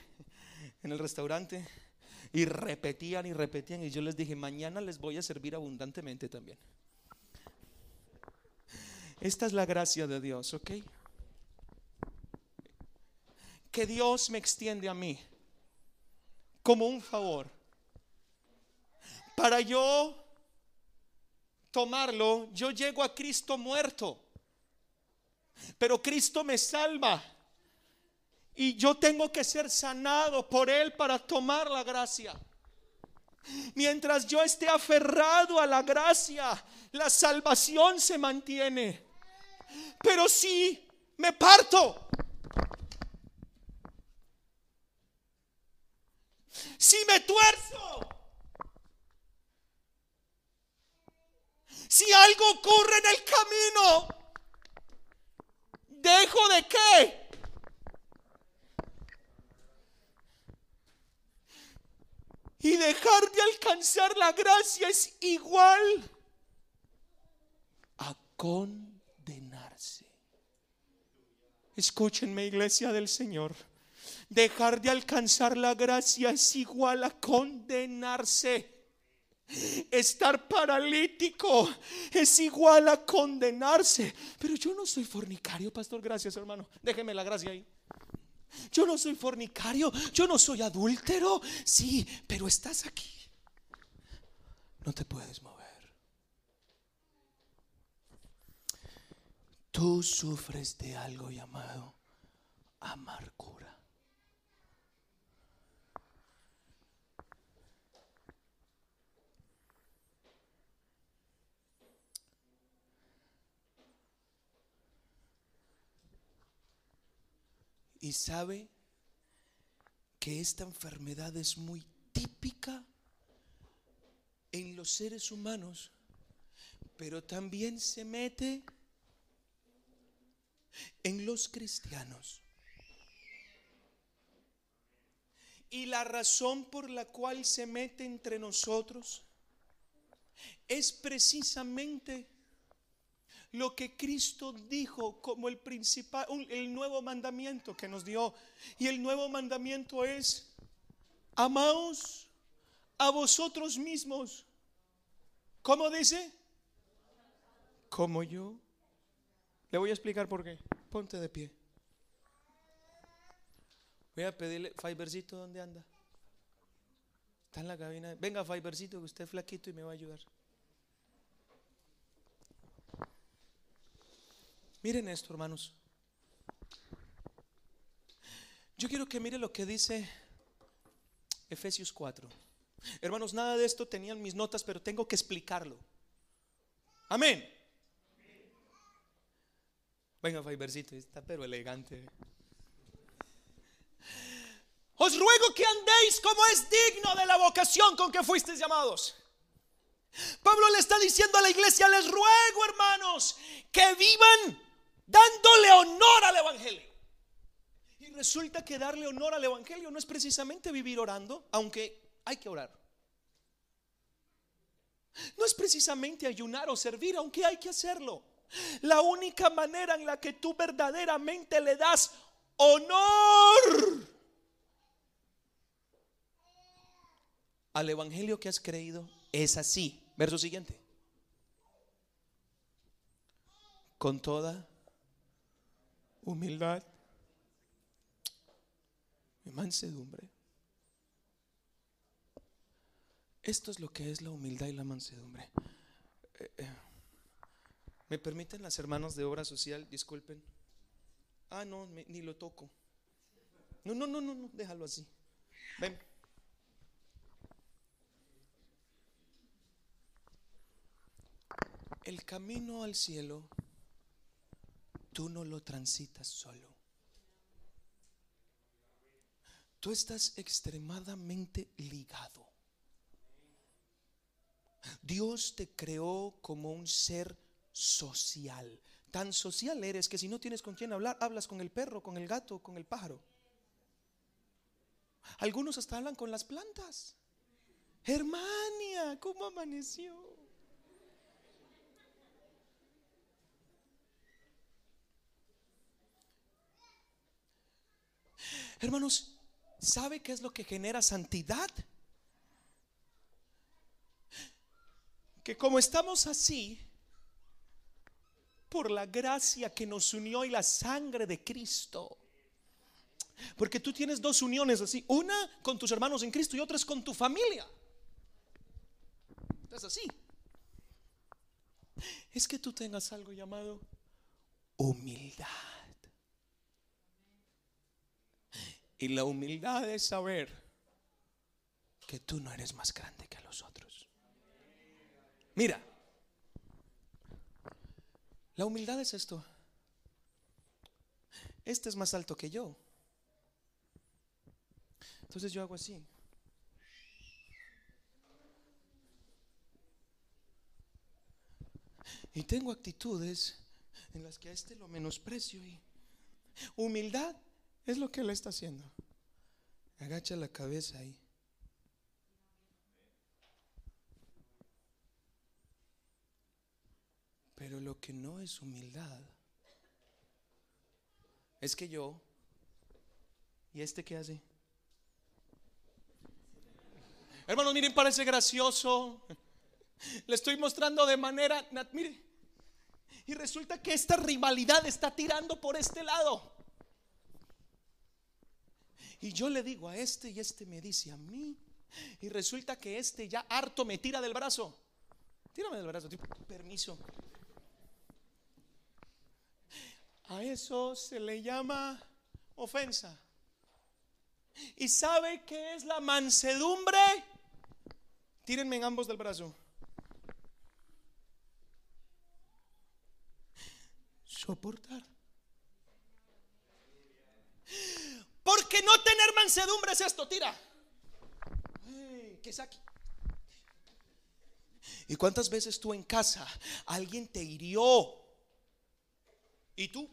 en el restaurante y repetían y repetían y yo les dije, mañana les voy a servir abundantemente también. Esta es la gracia de Dios, ¿ok? Que Dios me extiende a mí como un favor para yo tomarlo, yo llego a Cristo muerto. Pero Cristo me salva. Y yo tengo que ser sanado por Él para tomar la gracia. Mientras yo esté aferrado a la gracia, la salvación se mantiene. Pero si me parto, si me tuerzo, Si algo ocurre en el camino, ¿dejo de qué? Y dejar de alcanzar la gracia es igual a condenarse. Escúchenme, iglesia del Señor. Dejar de alcanzar la gracia es igual a condenarse. Estar paralítico es igual a condenarse. Pero yo no soy fornicario, pastor. Gracias, hermano. Déjeme la gracia ahí. Yo no soy fornicario, yo no soy adúltero. Sí, pero estás aquí. No te puedes mover. Tú sufres de algo llamado amargura. y sabe que esta enfermedad es muy típica en los seres humanos, pero también se mete en los cristianos. Y la razón por la cual se mete entre nosotros es precisamente lo que Cristo dijo como el principal, el nuevo mandamiento que nos dio. Y el nuevo mandamiento es, amaos a vosotros mismos. ¿Cómo dice? Como yo. Le voy a explicar por qué. Ponte de pie. Voy a pedirle, Fibercito, ¿dónde anda? Está en la cabina. Venga, Fibercito, que usted es flaquito y me va a ayudar. Miren esto, hermanos. Yo quiero que mire lo que dice Efesios 4. Hermanos, nada de esto tenían mis notas, pero tengo que explicarlo. Amén. Venga, Fibercito, está pero elegante. Os ruego que andéis como es digno de la vocación con que fuisteis llamados. Pablo le está diciendo a la iglesia, les ruego, hermanos, que vivan dándole honor al Evangelio. Y resulta que darle honor al Evangelio no es precisamente vivir orando, aunque hay que orar. No es precisamente ayunar o servir, aunque hay que hacerlo. La única manera en la que tú verdaderamente le das honor al Evangelio que has creído es así. Verso siguiente. Con toda humildad y mansedumbre. Esto es lo que es la humildad y la mansedumbre. Eh, eh, ¿Me permiten las hermanas de obra social? Disculpen. Ah, no, ni lo toco. No, no, no, no, no, déjalo así. Ven. El camino al cielo tú no lo transitas solo. Tú estás extremadamente ligado. Dios te creó como un ser social. Tan social eres que si no tienes con quién hablar, hablas con el perro, con el gato, con el pájaro. Algunos hasta hablan con las plantas. Hermania, ¿cómo amaneció? Hermanos, ¿sabe qué es lo que genera santidad? Que como estamos así, por la gracia que nos unió y la sangre de Cristo, porque tú tienes dos uniones así, una con tus hermanos en Cristo y otra es con tu familia. Es así. Es que tú tengas algo llamado humildad. Y la humildad es saber que tú no eres más grande que los otros. Mira, la humildad es esto. Este es más alto que yo. Entonces yo hago así. Y tengo actitudes en las que a este lo menosprecio y humildad es lo que él está haciendo. Agacha la cabeza ahí. Pero lo que no es humildad es que yo y este que hace Hermanos, miren, parece gracioso. Le estoy mostrando de manera, mire, y resulta que esta rivalidad está tirando por este lado. Y yo le digo a este y este me dice a mí. Y resulta que este ya harto me tira del brazo. Tírame del brazo, permiso. A eso se le llama ofensa. ¿Y sabe qué es la mansedumbre? Tírenme en ambos del brazo. Soportar. Porque no tener mansedumbre es esto, tira. ¿Qué aquí? ¿Y cuántas veces tú en casa alguien te hirió? ¿Y tú?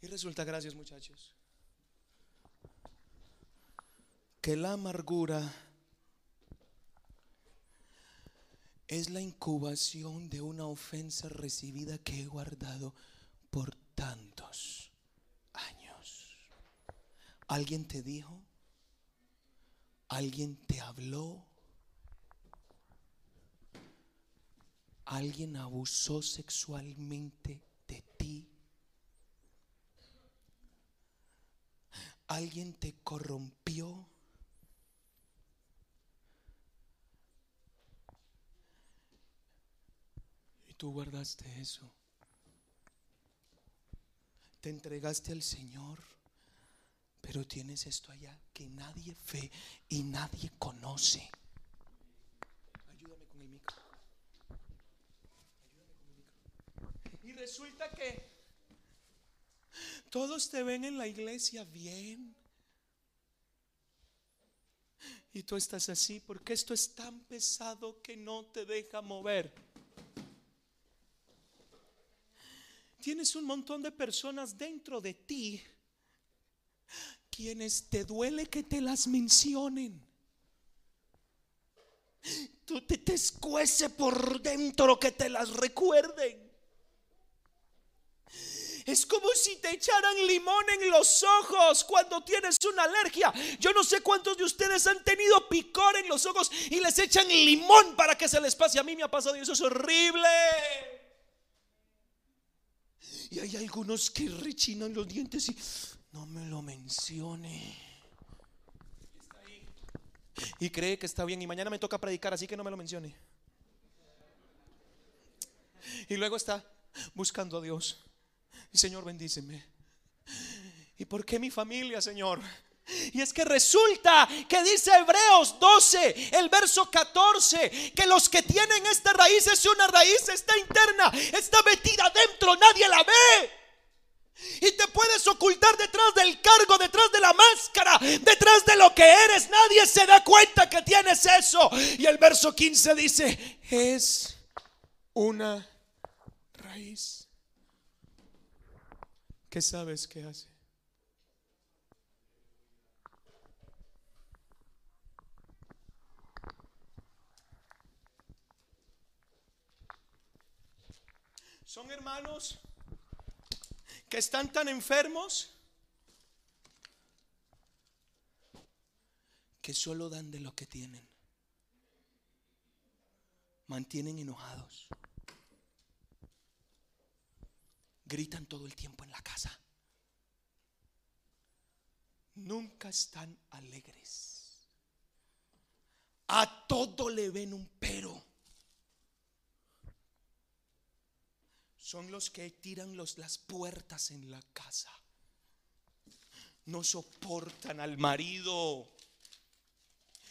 Y resulta, gracias muchachos, que la amargura es la incubación de una ofensa recibida que he guardado por tantos años. ¿Alguien te dijo? ¿Alguien te habló? ¿Alguien abusó sexualmente de ti? ¿Alguien te corrompió? tú guardaste eso. Te entregaste al Señor, pero tienes esto allá que nadie ve y nadie conoce. Ayúdame con el micro. Ayúdame con el micro. Y resulta que todos te ven en la iglesia bien. Y tú estás así porque esto es tan pesado que no te deja mover. tienes un montón de personas dentro de ti quienes te duele que te las mencionen. Tú te, te escuece por dentro que te las recuerden. Es como si te echaran limón en los ojos cuando tienes una alergia. Yo no sé cuántos de ustedes han tenido picor en los ojos y les echan limón para que se les pase. A mí me ha pasado y eso es horrible. Y hay algunos que rechinan los dientes y no me lo mencione. Y cree que está bien. Y mañana me toca predicar, así que no me lo mencione. Y luego está buscando a Dios. Señor, bendíceme. ¿Y por qué mi familia, Señor? Y es que resulta que dice Hebreos 12, el verso 14, que los que tienen esta raíz es una raíz, está interna, está metida dentro, nadie la ve. Y te puedes ocultar detrás del cargo, detrás de la máscara, detrás de lo que eres. Nadie se da cuenta que tienes eso. Y el verso 15 dice, es una raíz ¿qué sabes qué hace? Son hermanos que están tan enfermos que solo dan de lo que tienen. Mantienen enojados. Gritan todo el tiempo en la casa. Nunca están alegres. A todo le ven un pero. Son los que tiran las puertas en la casa. No soportan al marido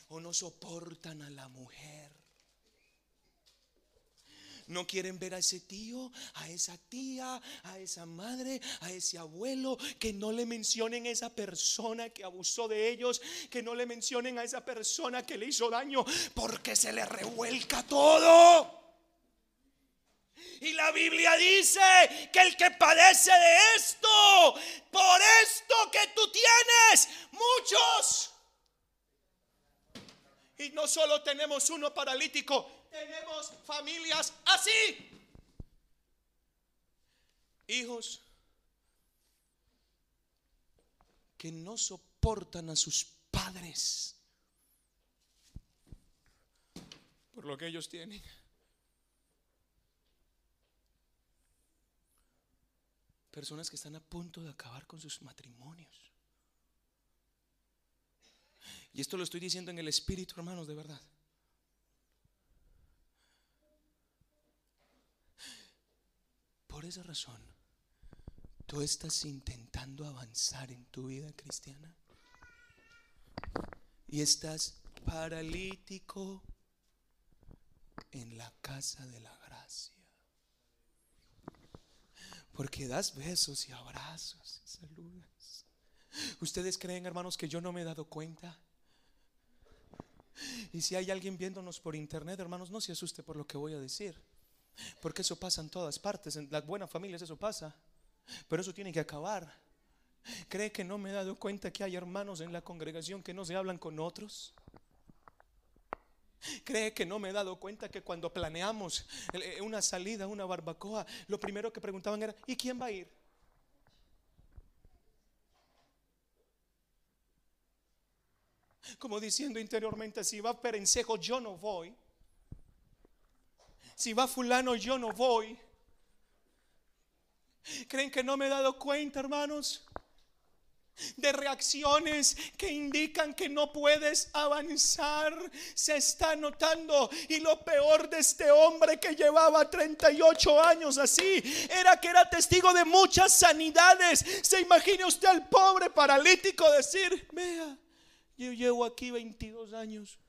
o no soportan a la mujer. No quieren ver a ese tío, a esa tía, a esa madre, a ese abuelo, que no le mencionen a esa persona que abusó de ellos, que no le mencionen a esa persona que le hizo daño, porque se le revuelca todo. Y la Biblia dice que el que padece de esto, por esto que tú tienes, muchos. Y no solo tenemos uno paralítico, tenemos familias así. Hijos que no soportan a sus padres por lo que ellos tienen. Personas que están a punto de acabar con sus matrimonios. Y esto lo estoy diciendo en el Espíritu, hermanos, de verdad. Por esa razón, tú estás intentando avanzar en tu vida cristiana. Y estás paralítico en la casa de la gracia. Porque das besos y abrazos y saludas. ¿Ustedes creen, hermanos, que yo no me he dado cuenta? Y si hay alguien viéndonos por internet, hermanos, no se asuste por lo que voy a decir. Porque eso pasa en todas partes. En las buenas familias eso pasa. Pero eso tiene que acabar. ¿Cree que no me he dado cuenta que hay hermanos en la congregación que no se hablan con otros? ¿Cree que no me he dado cuenta que cuando planeamos eh, una salida, una barbacoa, lo primero que preguntaban era, ¿y quién va a ir? Como diciendo interiormente, si va Perencejo, yo no voy. Si va fulano, yo no voy. ¿Creen que no me he dado cuenta, hermanos? de reacciones que indican que no puedes avanzar se está notando y lo peor de este hombre que llevaba 38 años así era que era testigo de muchas sanidades se imagine usted al pobre paralítico decir vea yo llevo aquí 22 años.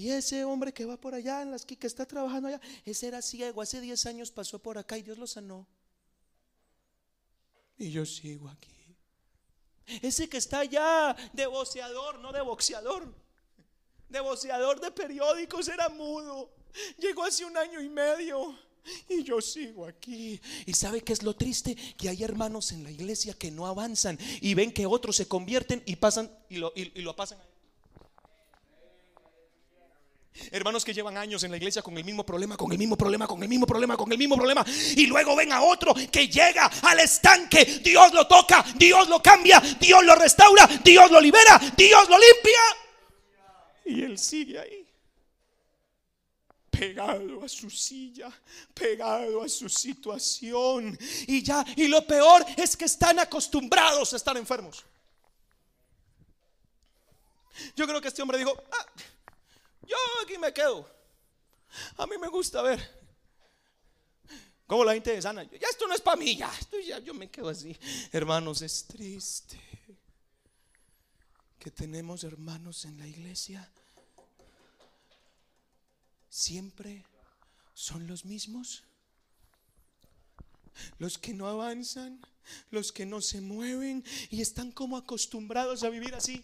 Y ese hombre que va por allá, en las que, está trabajando allá, ese era ciego. Hace 10 años pasó por acá y Dios lo sanó. Y yo sigo aquí. Ese que está allá de no de boxeador, de boxeador de periódicos, era mudo. Llegó hace un año y medio. Y yo sigo aquí. ¿Y sabe qué es lo triste? Que hay hermanos en la iglesia que no avanzan y ven que otros se convierten y pasan y lo, y, lo pasan. Hermanos que llevan años en la iglesia con el mismo problema, con el mismo problema, con el mismo problema, con el mismo problema. Y luego ven a otro que llega al estanque. Dios lo toca, Dios lo cambia, Dios lo restaura, Dios lo libera, Dios lo limpia. Y él sigue ahí pegado a su silla, pegado a su situación. Y ya, y lo peor es que están acostumbrados a estar enfermos. Yo creo que este hombre dijo, ah, yo aquí me quedo. A mí me gusta ver cómo la gente sana. Ya esto no es para mí, ya, esto ya yo me quedo así. Hermanos, es triste que tenemos hermanos en la iglesia siempre son los mismos. Los que no avanzan, los que no se mueven y están como acostumbrados a vivir así.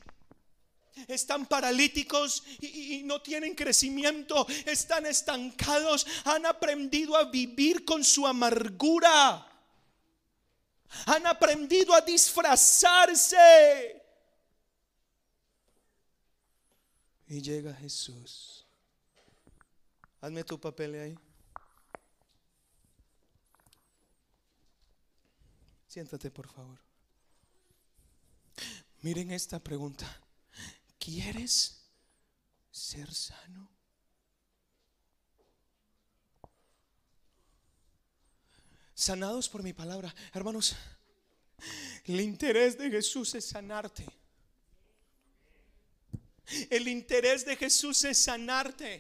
Están paralíticos y, no tienen crecimiento, están estancados, han aprendido a vivir con su amargura. Han aprendido a disfrazarse. Y llega Jesús. Hazme tu papel ahí. Siéntate, por favor. Miren esta pregunta. ¿Quieres ser sano? Sanados por mi palabra. Hermanos, el interés de Jesús es sanarte. El interés de Jesús es sanarte.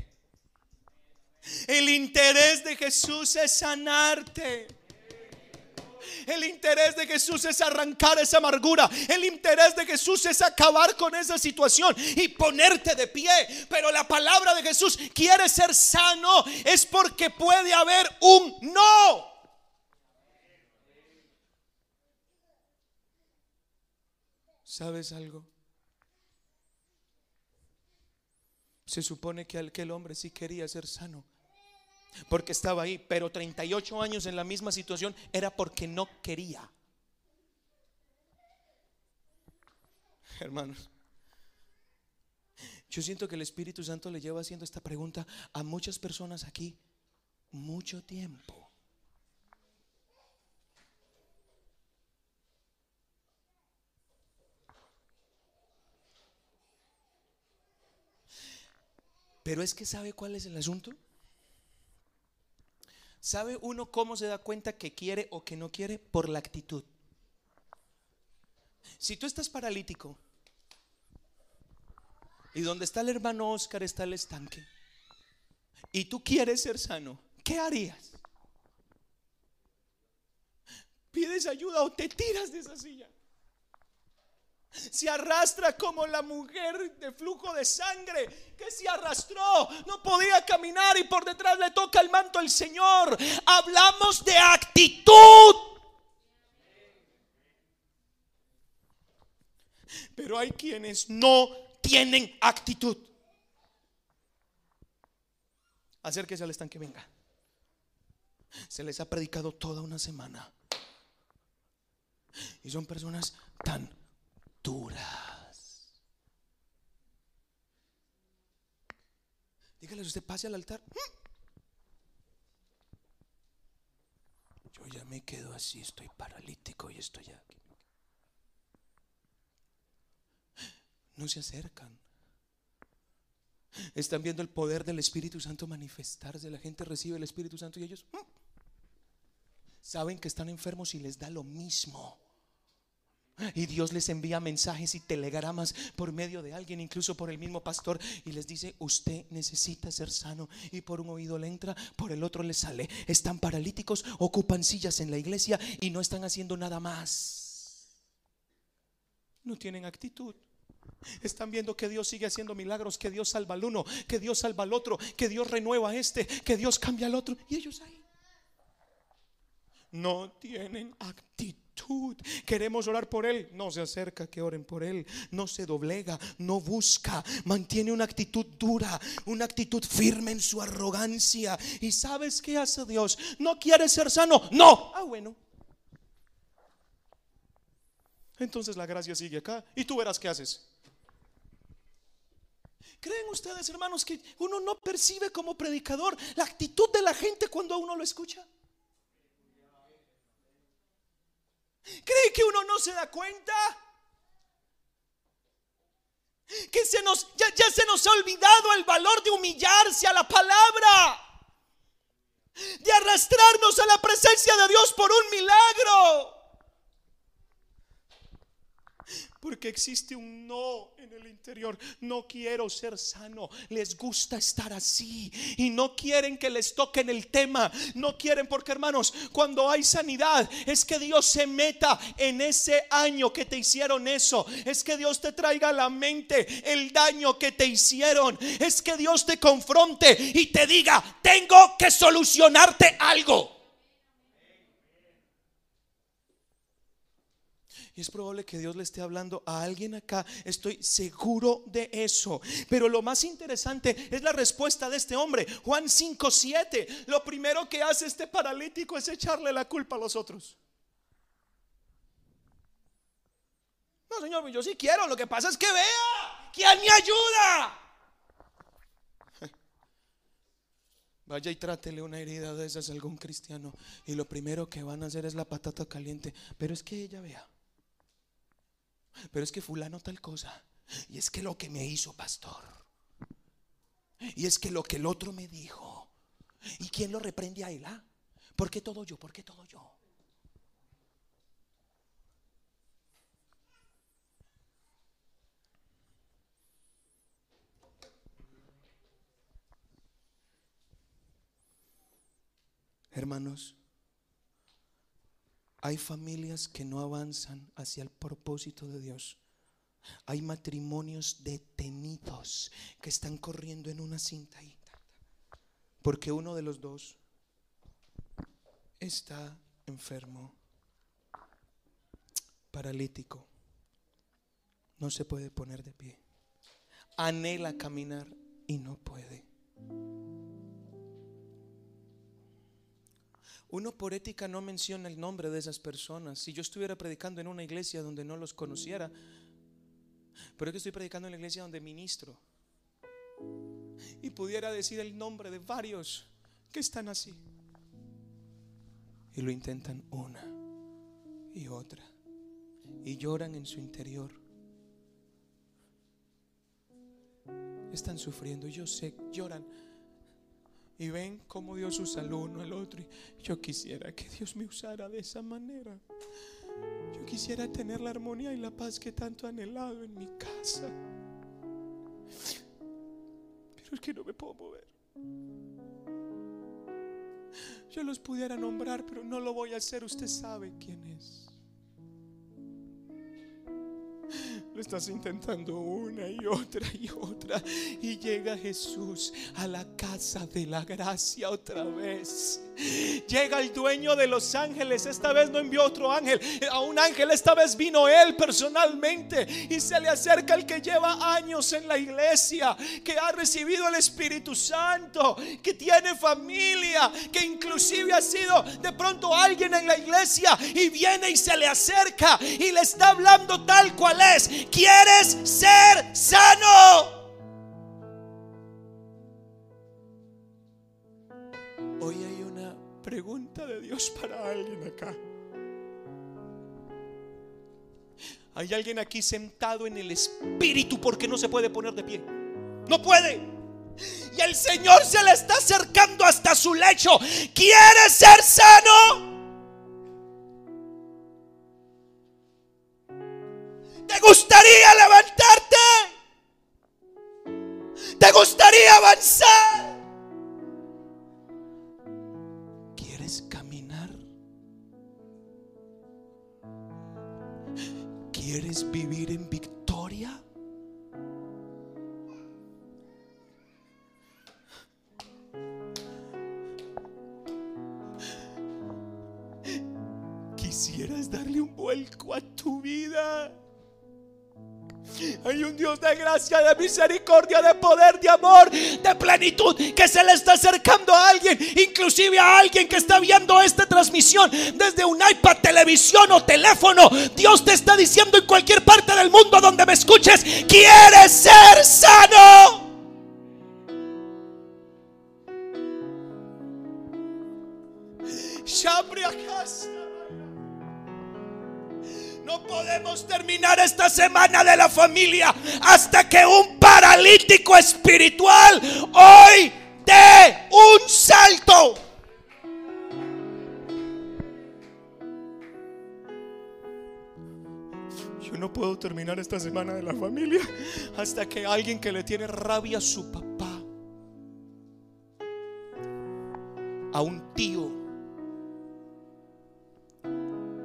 El interés de Jesús es sanarte. El interés de Jesús es arrancar esa amargura. El interés de Jesús es acabar con esa situación y ponerte de pie. Pero la palabra de Jesús quiere ser sano es porque puede haber un no. ¿Sabes algo? Se supone que aquel hombre sí quería ser sano. Porque estaba ahí, pero 38 años en la misma situación era porque no quería. Hermanos, yo siento que el Espíritu Santo le lleva haciendo esta pregunta a muchas personas aquí mucho tiempo. Pero es que ¿sabe cuál es el asunto? ¿Sabe uno cómo se da cuenta que quiere o que no quiere? Por la actitud. Si tú estás paralítico y donde está el hermano Oscar está el estanque y tú quieres ser sano, ¿qué harías? ¿Pides ayuda o te tiras de esa silla? Se arrastra como la mujer de flujo de sangre que se arrastró, no podía caminar y por detrás le toca el manto al Señor. Hablamos de actitud. Pero hay quienes no tienen actitud. Acérquese al estanque, venga. Se les ha predicado toda una semana. Y son personas tan Dígale, usted pase al altar. Yo ya me quedo así, estoy paralítico y estoy aquí. No se acercan. Están viendo el poder del Espíritu Santo manifestarse. La gente recibe el Espíritu Santo y ellos saben que están enfermos y les da lo mismo. Y Dios les envía mensajes y telegramas por medio de alguien, incluso por el mismo pastor, y les dice, usted necesita ser sano. Y por un oído le entra, por el otro le sale. Están paralíticos, ocupan sillas en la iglesia y no están haciendo nada más. No tienen actitud. Están viendo que Dios sigue haciendo milagros, que Dios salva al uno, que Dios salva al otro, que Dios renueva a este, que Dios cambia al otro. Y ellos ahí no tienen actitud. Queremos orar por Él. No se acerca que oren por Él. No se doblega, no busca. Mantiene una actitud dura, una actitud firme en su arrogancia. ¿Y sabes qué hace Dios? ¿No quiere ser sano? No. Ah, bueno. Entonces la gracia sigue acá. Y tú verás qué haces. ¿Creen ustedes, hermanos, que uno no percibe como predicador la actitud de la gente cuando uno lo escucha? ¿Cree que uno no se da cuenta? Que se nos, ya, ya se nos ha olvidado el valor de humillarse a la palabra. De arrastrarnos a la presencia de Dios por un milagro. Porque existe un no en el interior. No quiero ser sano. Les gusta estar así. Y no quieren que les toquen el tema. No quieren porque hermanos, cuando hay sanidad es que Dios se meta en ese año que te hicieron eso. Es que Dios te traiga a la mente el daño que te hicieron. Es que Dios te confronte y te diga, tengo que solucionarte algo. Y es probable que Dios le esté hablando a alguien acá. Estoy seguro de eso. Pero lo más interesante es la respuesta de este hombre. Juan 5:7. Lo primero que hace este paralítico es echarle la culpa a los otros. No, Señor, yo sí quiero. Lo que pasa es que vea. ¿Quién me ayuda? Vaya y trátele una herida de esas a algún cristiano. Y lo primero que van a hacer es la patata caliente. Pero es que ella vea. Pero es que fulano tal cosa. Y es que lo que me hizo pastor. Y es que lo que el otro me dijo. ¿Y quién lo reprende a él? Ah? ¿Por qué todo yo? ¿Por qué todo yo? Hermanos, hay familias que no avanzan hacia el propósito de Dios. Hay matrimonios detenidos que están corriendo en una cinta. Porque uno de los dos está enfermo, paralítico, no se puede poner de pie. Anhela caminar y no puede. Uno por ética no menciona el nombre de esas personas. Si yo estuviera predicando en una iglesia donde no los conociera, pero es que estoy predicando en la iglesia donde ministro, y pudiera decir el nombre de varios que están así, y lo intentan una y otra, y lloran en su interior. Están sufriendo, yo sé, lloran y ven cómo Dios usa al uno al otro. Y yo quisiera que Dios me usara de esa manera. Yo quisiera tener la armonía y la paz que tanto he anhelado en mi casa. Pero es que no me puedo mover. Yo los pudiera nombrar, pero no lo voy a hacer. Usted sabe quién es. Lo estás intentando una y otra y otra. Y llega Jesús a la casa de la gracia otra vez. Llega el dueño de los ángeles. Esta vez no envió otro ángel. A un ángel esta vez vino él personalmente. Y se le acerca el que lleva años en la iglesia. Que ha recibido el Espíritu Santo. Que tiene familia. Que inclusive ha sido de pronto alguien en la iglesia. Y viene y se le acerca. Y le está hablando tal cual es quieres ser sano. Hoy hay una pregunta de Dios para alguien acá. Hay alguien aquí sentado en el espíritu porque no se puede poner de pie. No puede. Y el Señor se le está acercando hasta su lecho. ¿Quieres ser sano? ¿Te gustaría levantarte? ¿Te gustaría avanzar? ¿Quieres caminar? ¿Quieres vivir en victoria? De gracia, de misericordia, de poder, de amor, de plenitud que se le está acercando a alguien, inclusive a alguien que está viendo esta transmisión desde un iPad, televisión o teléfono. Dios te está diciendo en cualquier parte del mundo donde me escuches, quieres ser sano. casa. Podemos terminar esta semana de la familia hasta que un paralítico espiritual hoy dé un salto. Yo no puedo terminar esta semana de la familia hasta que alguien que le tiene rabia a su papá, a un tío,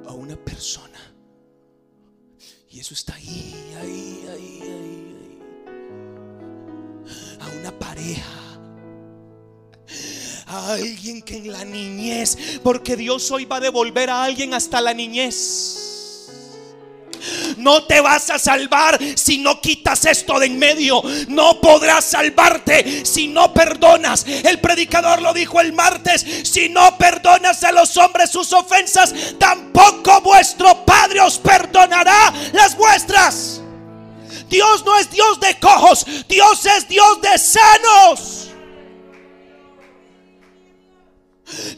a una persona y eso está ahí, ahí, ahí, ahí, A una pareja. A alguien que en la niñez, porque Dios hoy va a devolver a alguien hasta la niñez No te vas a salvar si no quitas esto de en medio. No podrás salvarte si no perdonas. El predicador lo dijo el martes. Si no perdonas a los hombres sus ofensas, tampoco vuestro Padre os perdonará las vuestras. Dios no es Dios de cojos, Dios es Dios de sanos.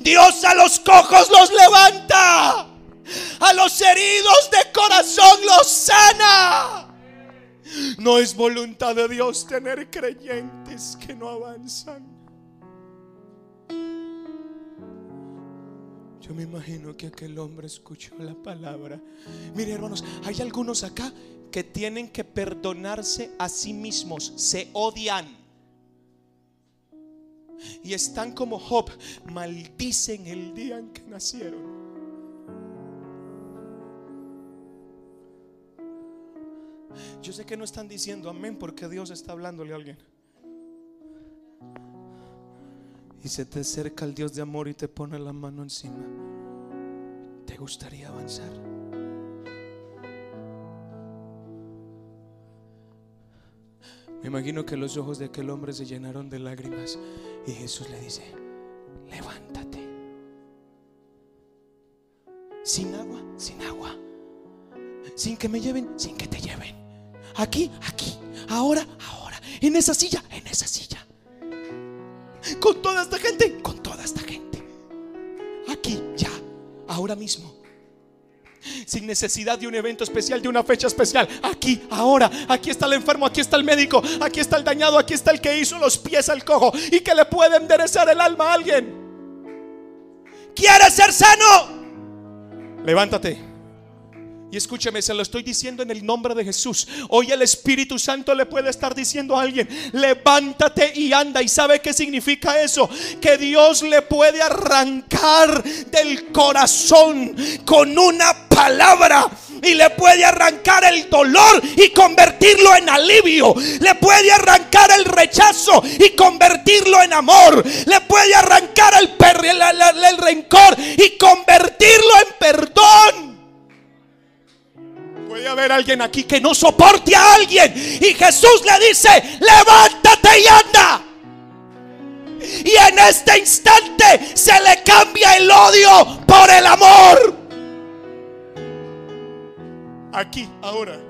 Dios a los cojos los levanta. A los heridos de corazón los sana. No es voluntad de Dios tener creyentes que no avanzan. Yo me imagino que aquel hombre escuchó la palabra. Mire hermanos, hay algunos acá que tienen que perdonarse a sí mismos. Se odian. Y están como Job, maldicen el día en que nacieron. Yo sé que no están diciendo amén porque Dios está hablándole a alguien. Y se te acerca el Dios de amor y te pone la mano encima. ¿Te gustaría avanzar? Me imagino que los ojos de aquel hombre se llenaron de lágrimas y Jesús le dice, levántate. Sin agua, sin agua. Sin que me lleven, sin que te lleven. Aquí, aquí. Ahora, ahora. En esa silla, en esa silla. Con toda esta gente, con toda esta gente. Aquí, ya, ahora mismo. Sin necesidad de un evento especial, de una fecha especial. Aquí, ahora. Aquí está el enfermo, aquí está el médico, aquí está el dañado, aquí está el que hizo los pies al cojo y que le puede enderezar el alma a alguien. ¿Quieres ser sano? Levántate. Y escúcheme, se lo estoy diciendo en el nombre de Jesús. Hoy el Espíritu Santo le puede estar diciendo a alguien, levántate y anda. ¿Y sabe qué significa eso? Que Dios le puede arrancar del corazón con una palabra y le puede arrancar el dolor y convertirlo en alivio. Le puede arrancar el rechazo y convertirlo en amor. Le puede arrancar el, el, el rencor y convertirlo en perdón. Puede haber alguien aquí que no soporte a alguien y Jesús le dice, levántate y anda. Y en este instante se le cambia el odio por el amor. Aquí, ahora,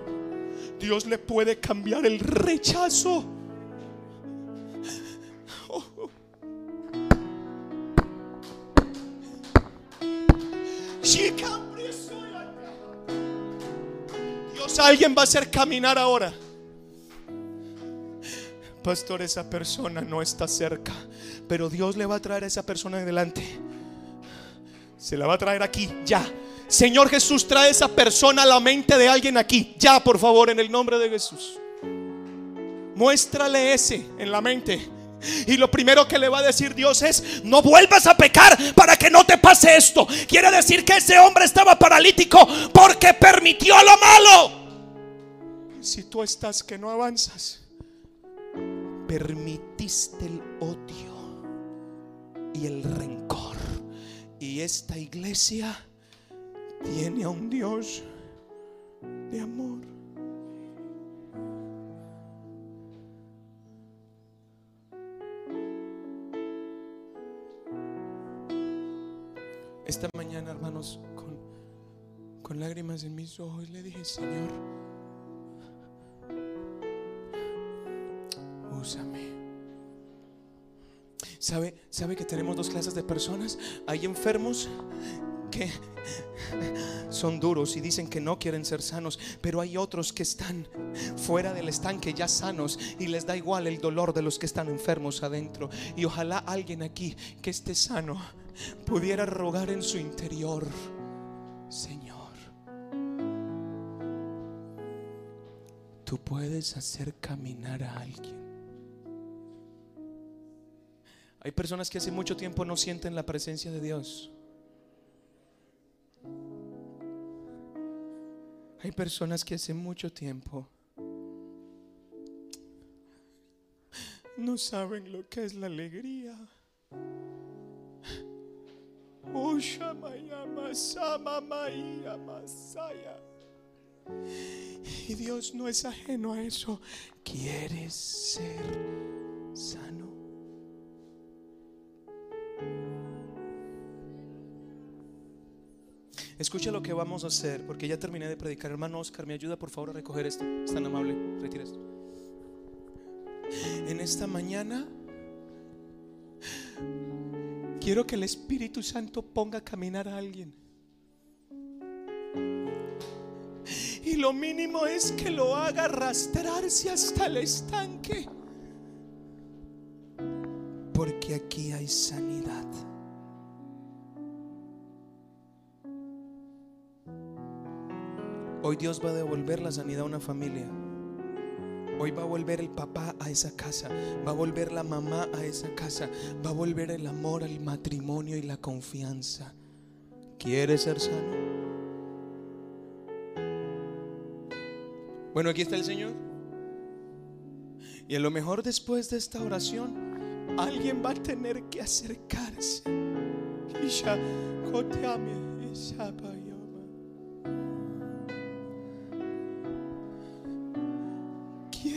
Dios le puede cambiar el rechazo. Oh. Alguien va a hacer caminar ahora. Pastor, esa persona no está cerca, pero Dios le va a traer a esa persona adelante. Se la va a traer aquí, ya. Señor Jesús, trae esa persona a la mente de alguien aquí. Ya, por favor, en el nombre de Jesús. Muéstrale ese en la mente. Y lo primero que le va a decir Dios es, no vuelvas a pecar para que no te pase esto. Quiere decir que ese hombre estaba paralítico porque permitió lo malo. Si tú estás que no avanzas, permitiste el odio y el rencor. Y esta iglesia tiene a un Dios de amor. Esta mañana, hermanos, con, con lágrimas en mis ojos, le dije, Señor, úsame. ¿Sabe, ¿Sabe que tenemos dos clases de personas? Hay enfermos que son duros y dicen que no quieren ser sanos, pero hay otros que están fuera del estanque ya sanos y les da igual el dolor de los que están enfermos adentro. Y ojalá alguien aquí que esté sano pudiera rogar en su interior, Señor, tú puedes hacer caminar a alguien. Hay personas que hace mucho tiempo no sienten la presencia de Dios. Hay personas que hace mucho tiempo no saben lo que es la alegría. Y Dios no es ajeno a eso. ¿Quieres ser sano? Escucha lo que vamos a hacer, porque ya terminé de predicar. Hermano Oscar, ¿me ayuda por favor a recoger esto? Es tan amable, retira esto. En esta mañana quiero que el Espíritu Santo ponga a caminar a alguien. Y lo mínimo es que lo haga arrastrarse hasta el estanque. Porque aquí hay sanidad. Hoy Dios va a devolver la sanidad a una familia. Hoy va a volver el papá a esa casa, va a volver la mamá a esa casa, va a volver el amor al matrimonio y la confianza. ¿Quieres ser sano? Bueno, aquí está el Señor. Y a lo mejor después de esta oración, alguien va a tener que acercarse. Isha, koteame,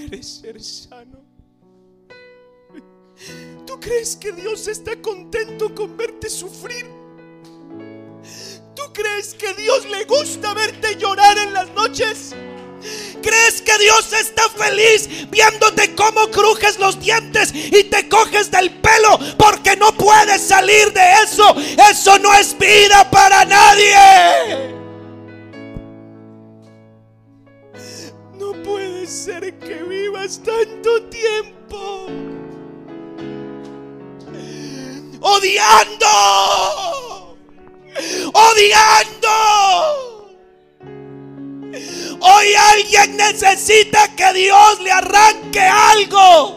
¿Quieres ser sano? ¿Tú crees que Dios está contento con verte sufrir? ¿Tú crees que Dios le gusta verte llorar en las noches? ¿Crees que Dios está feliz viéndote cómo crujes los dientes y te coges del pelo porque no puedes salir de eso? Eso no es vida para nadie. Ser que vivas tanto tiempo odiando, odiando. Hoy alguien necesita que Dios le arranque algo.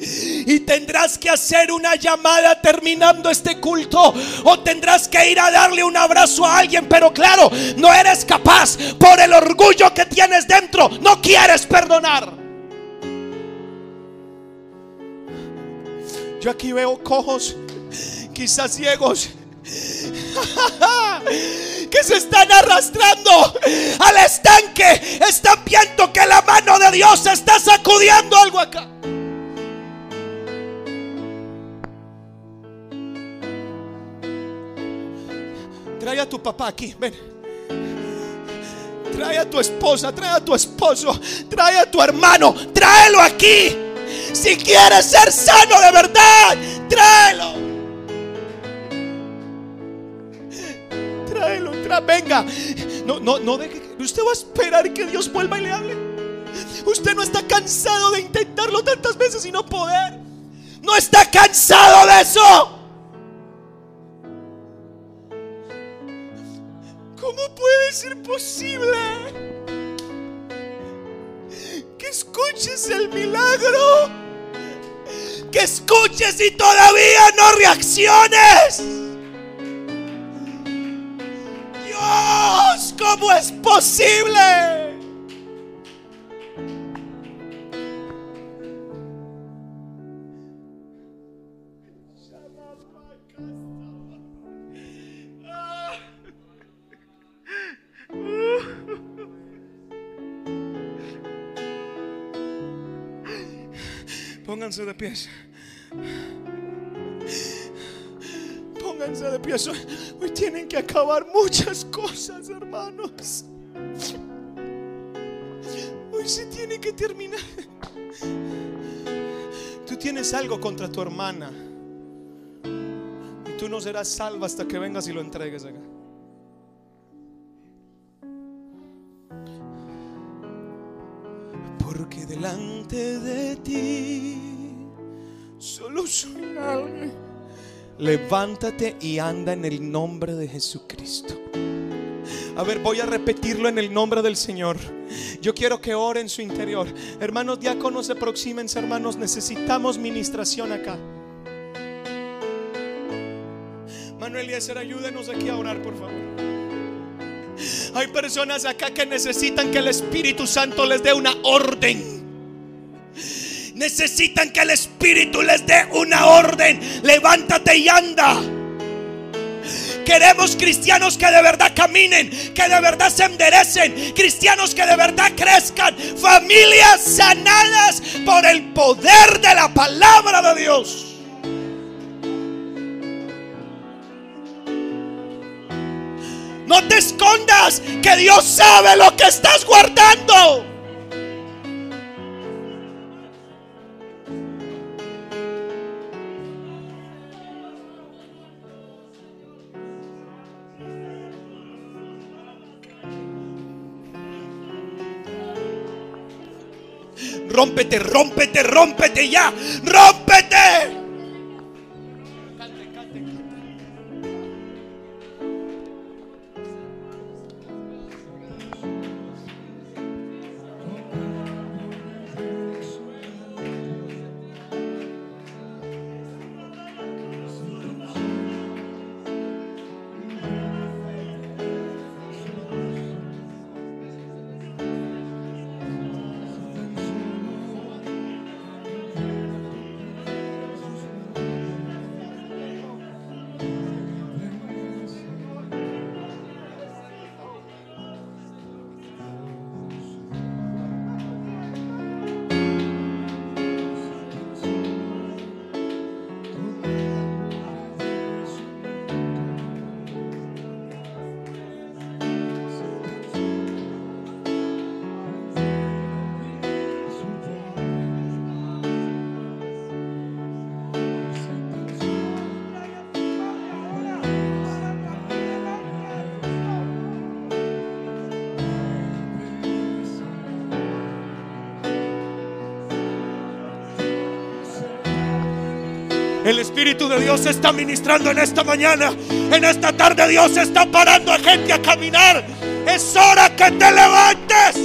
Y tendrás que hacer una llamada terminando este culto. O tendrás que ir a darle un abrazo a alguien. Pero claro, no eres capaz. Por el orgullo que tienes dentro, no quieres perdonar. Yo aquí veo cojos, quizás ciegos, que se están arrastrando al estanque. Están viendo que la mano de Dios está sacudiendo algo acá. Trae a tu papá aquí, ven. Trae a tu esposa, trae a tu esposo, trae a tu hermano, tráelo aquí. Si quieres ser sano de verdad, tráelo. Tráelo, tra- venga. No, no, no deje usted va a esperar que Dios vuelva y le hable. Usted no está cansado de intentarlo tantas veces y no poder. No está cansado de eso. Ser posible que escuches el milagro? Que escuches y todavía no reacciones. Dios, ¿cómo es posible? Pónganse de pies. Pónganse de. Hoy, hoy tienen que acabar muchas cosas, hermanos. Hoy se tiene que terminar. Tú tienes algo contra tu hermana. Y tú no serás salva hasta que vengas y lo entregues acá. Porque delante de ti Levántate y anda en el nombre de Jesucristo. A ver, voy a repetirlo en el nombre del Señor. Yo quiero que ore en su interior. Hermanos diáconos, aproxímense, hermanos. Necesitamos ministración acá. Manuel Eliezer, ayúdenos aquí a orar, por favor. Hay personas acá que necesitan que el Espíritu Santo les dé una orden. Necesitan que el Espíritu les dé una orden. Levántate y anda. Que Queremos cristianos que de verdad caminen, que de verdad se enderecen, cristianos que de verdad crezcan, familias sanadas por el poder de la palabra de Dios. No te escondas, que Dios sabe lo que estás guardando. Rómpete, rómpete, rómpete ya. Rómpete. El Espíritu de Dios está ministrando en esta mañana. En esta tarde Dios está parando a gente a caminar. Es hora que te levantes.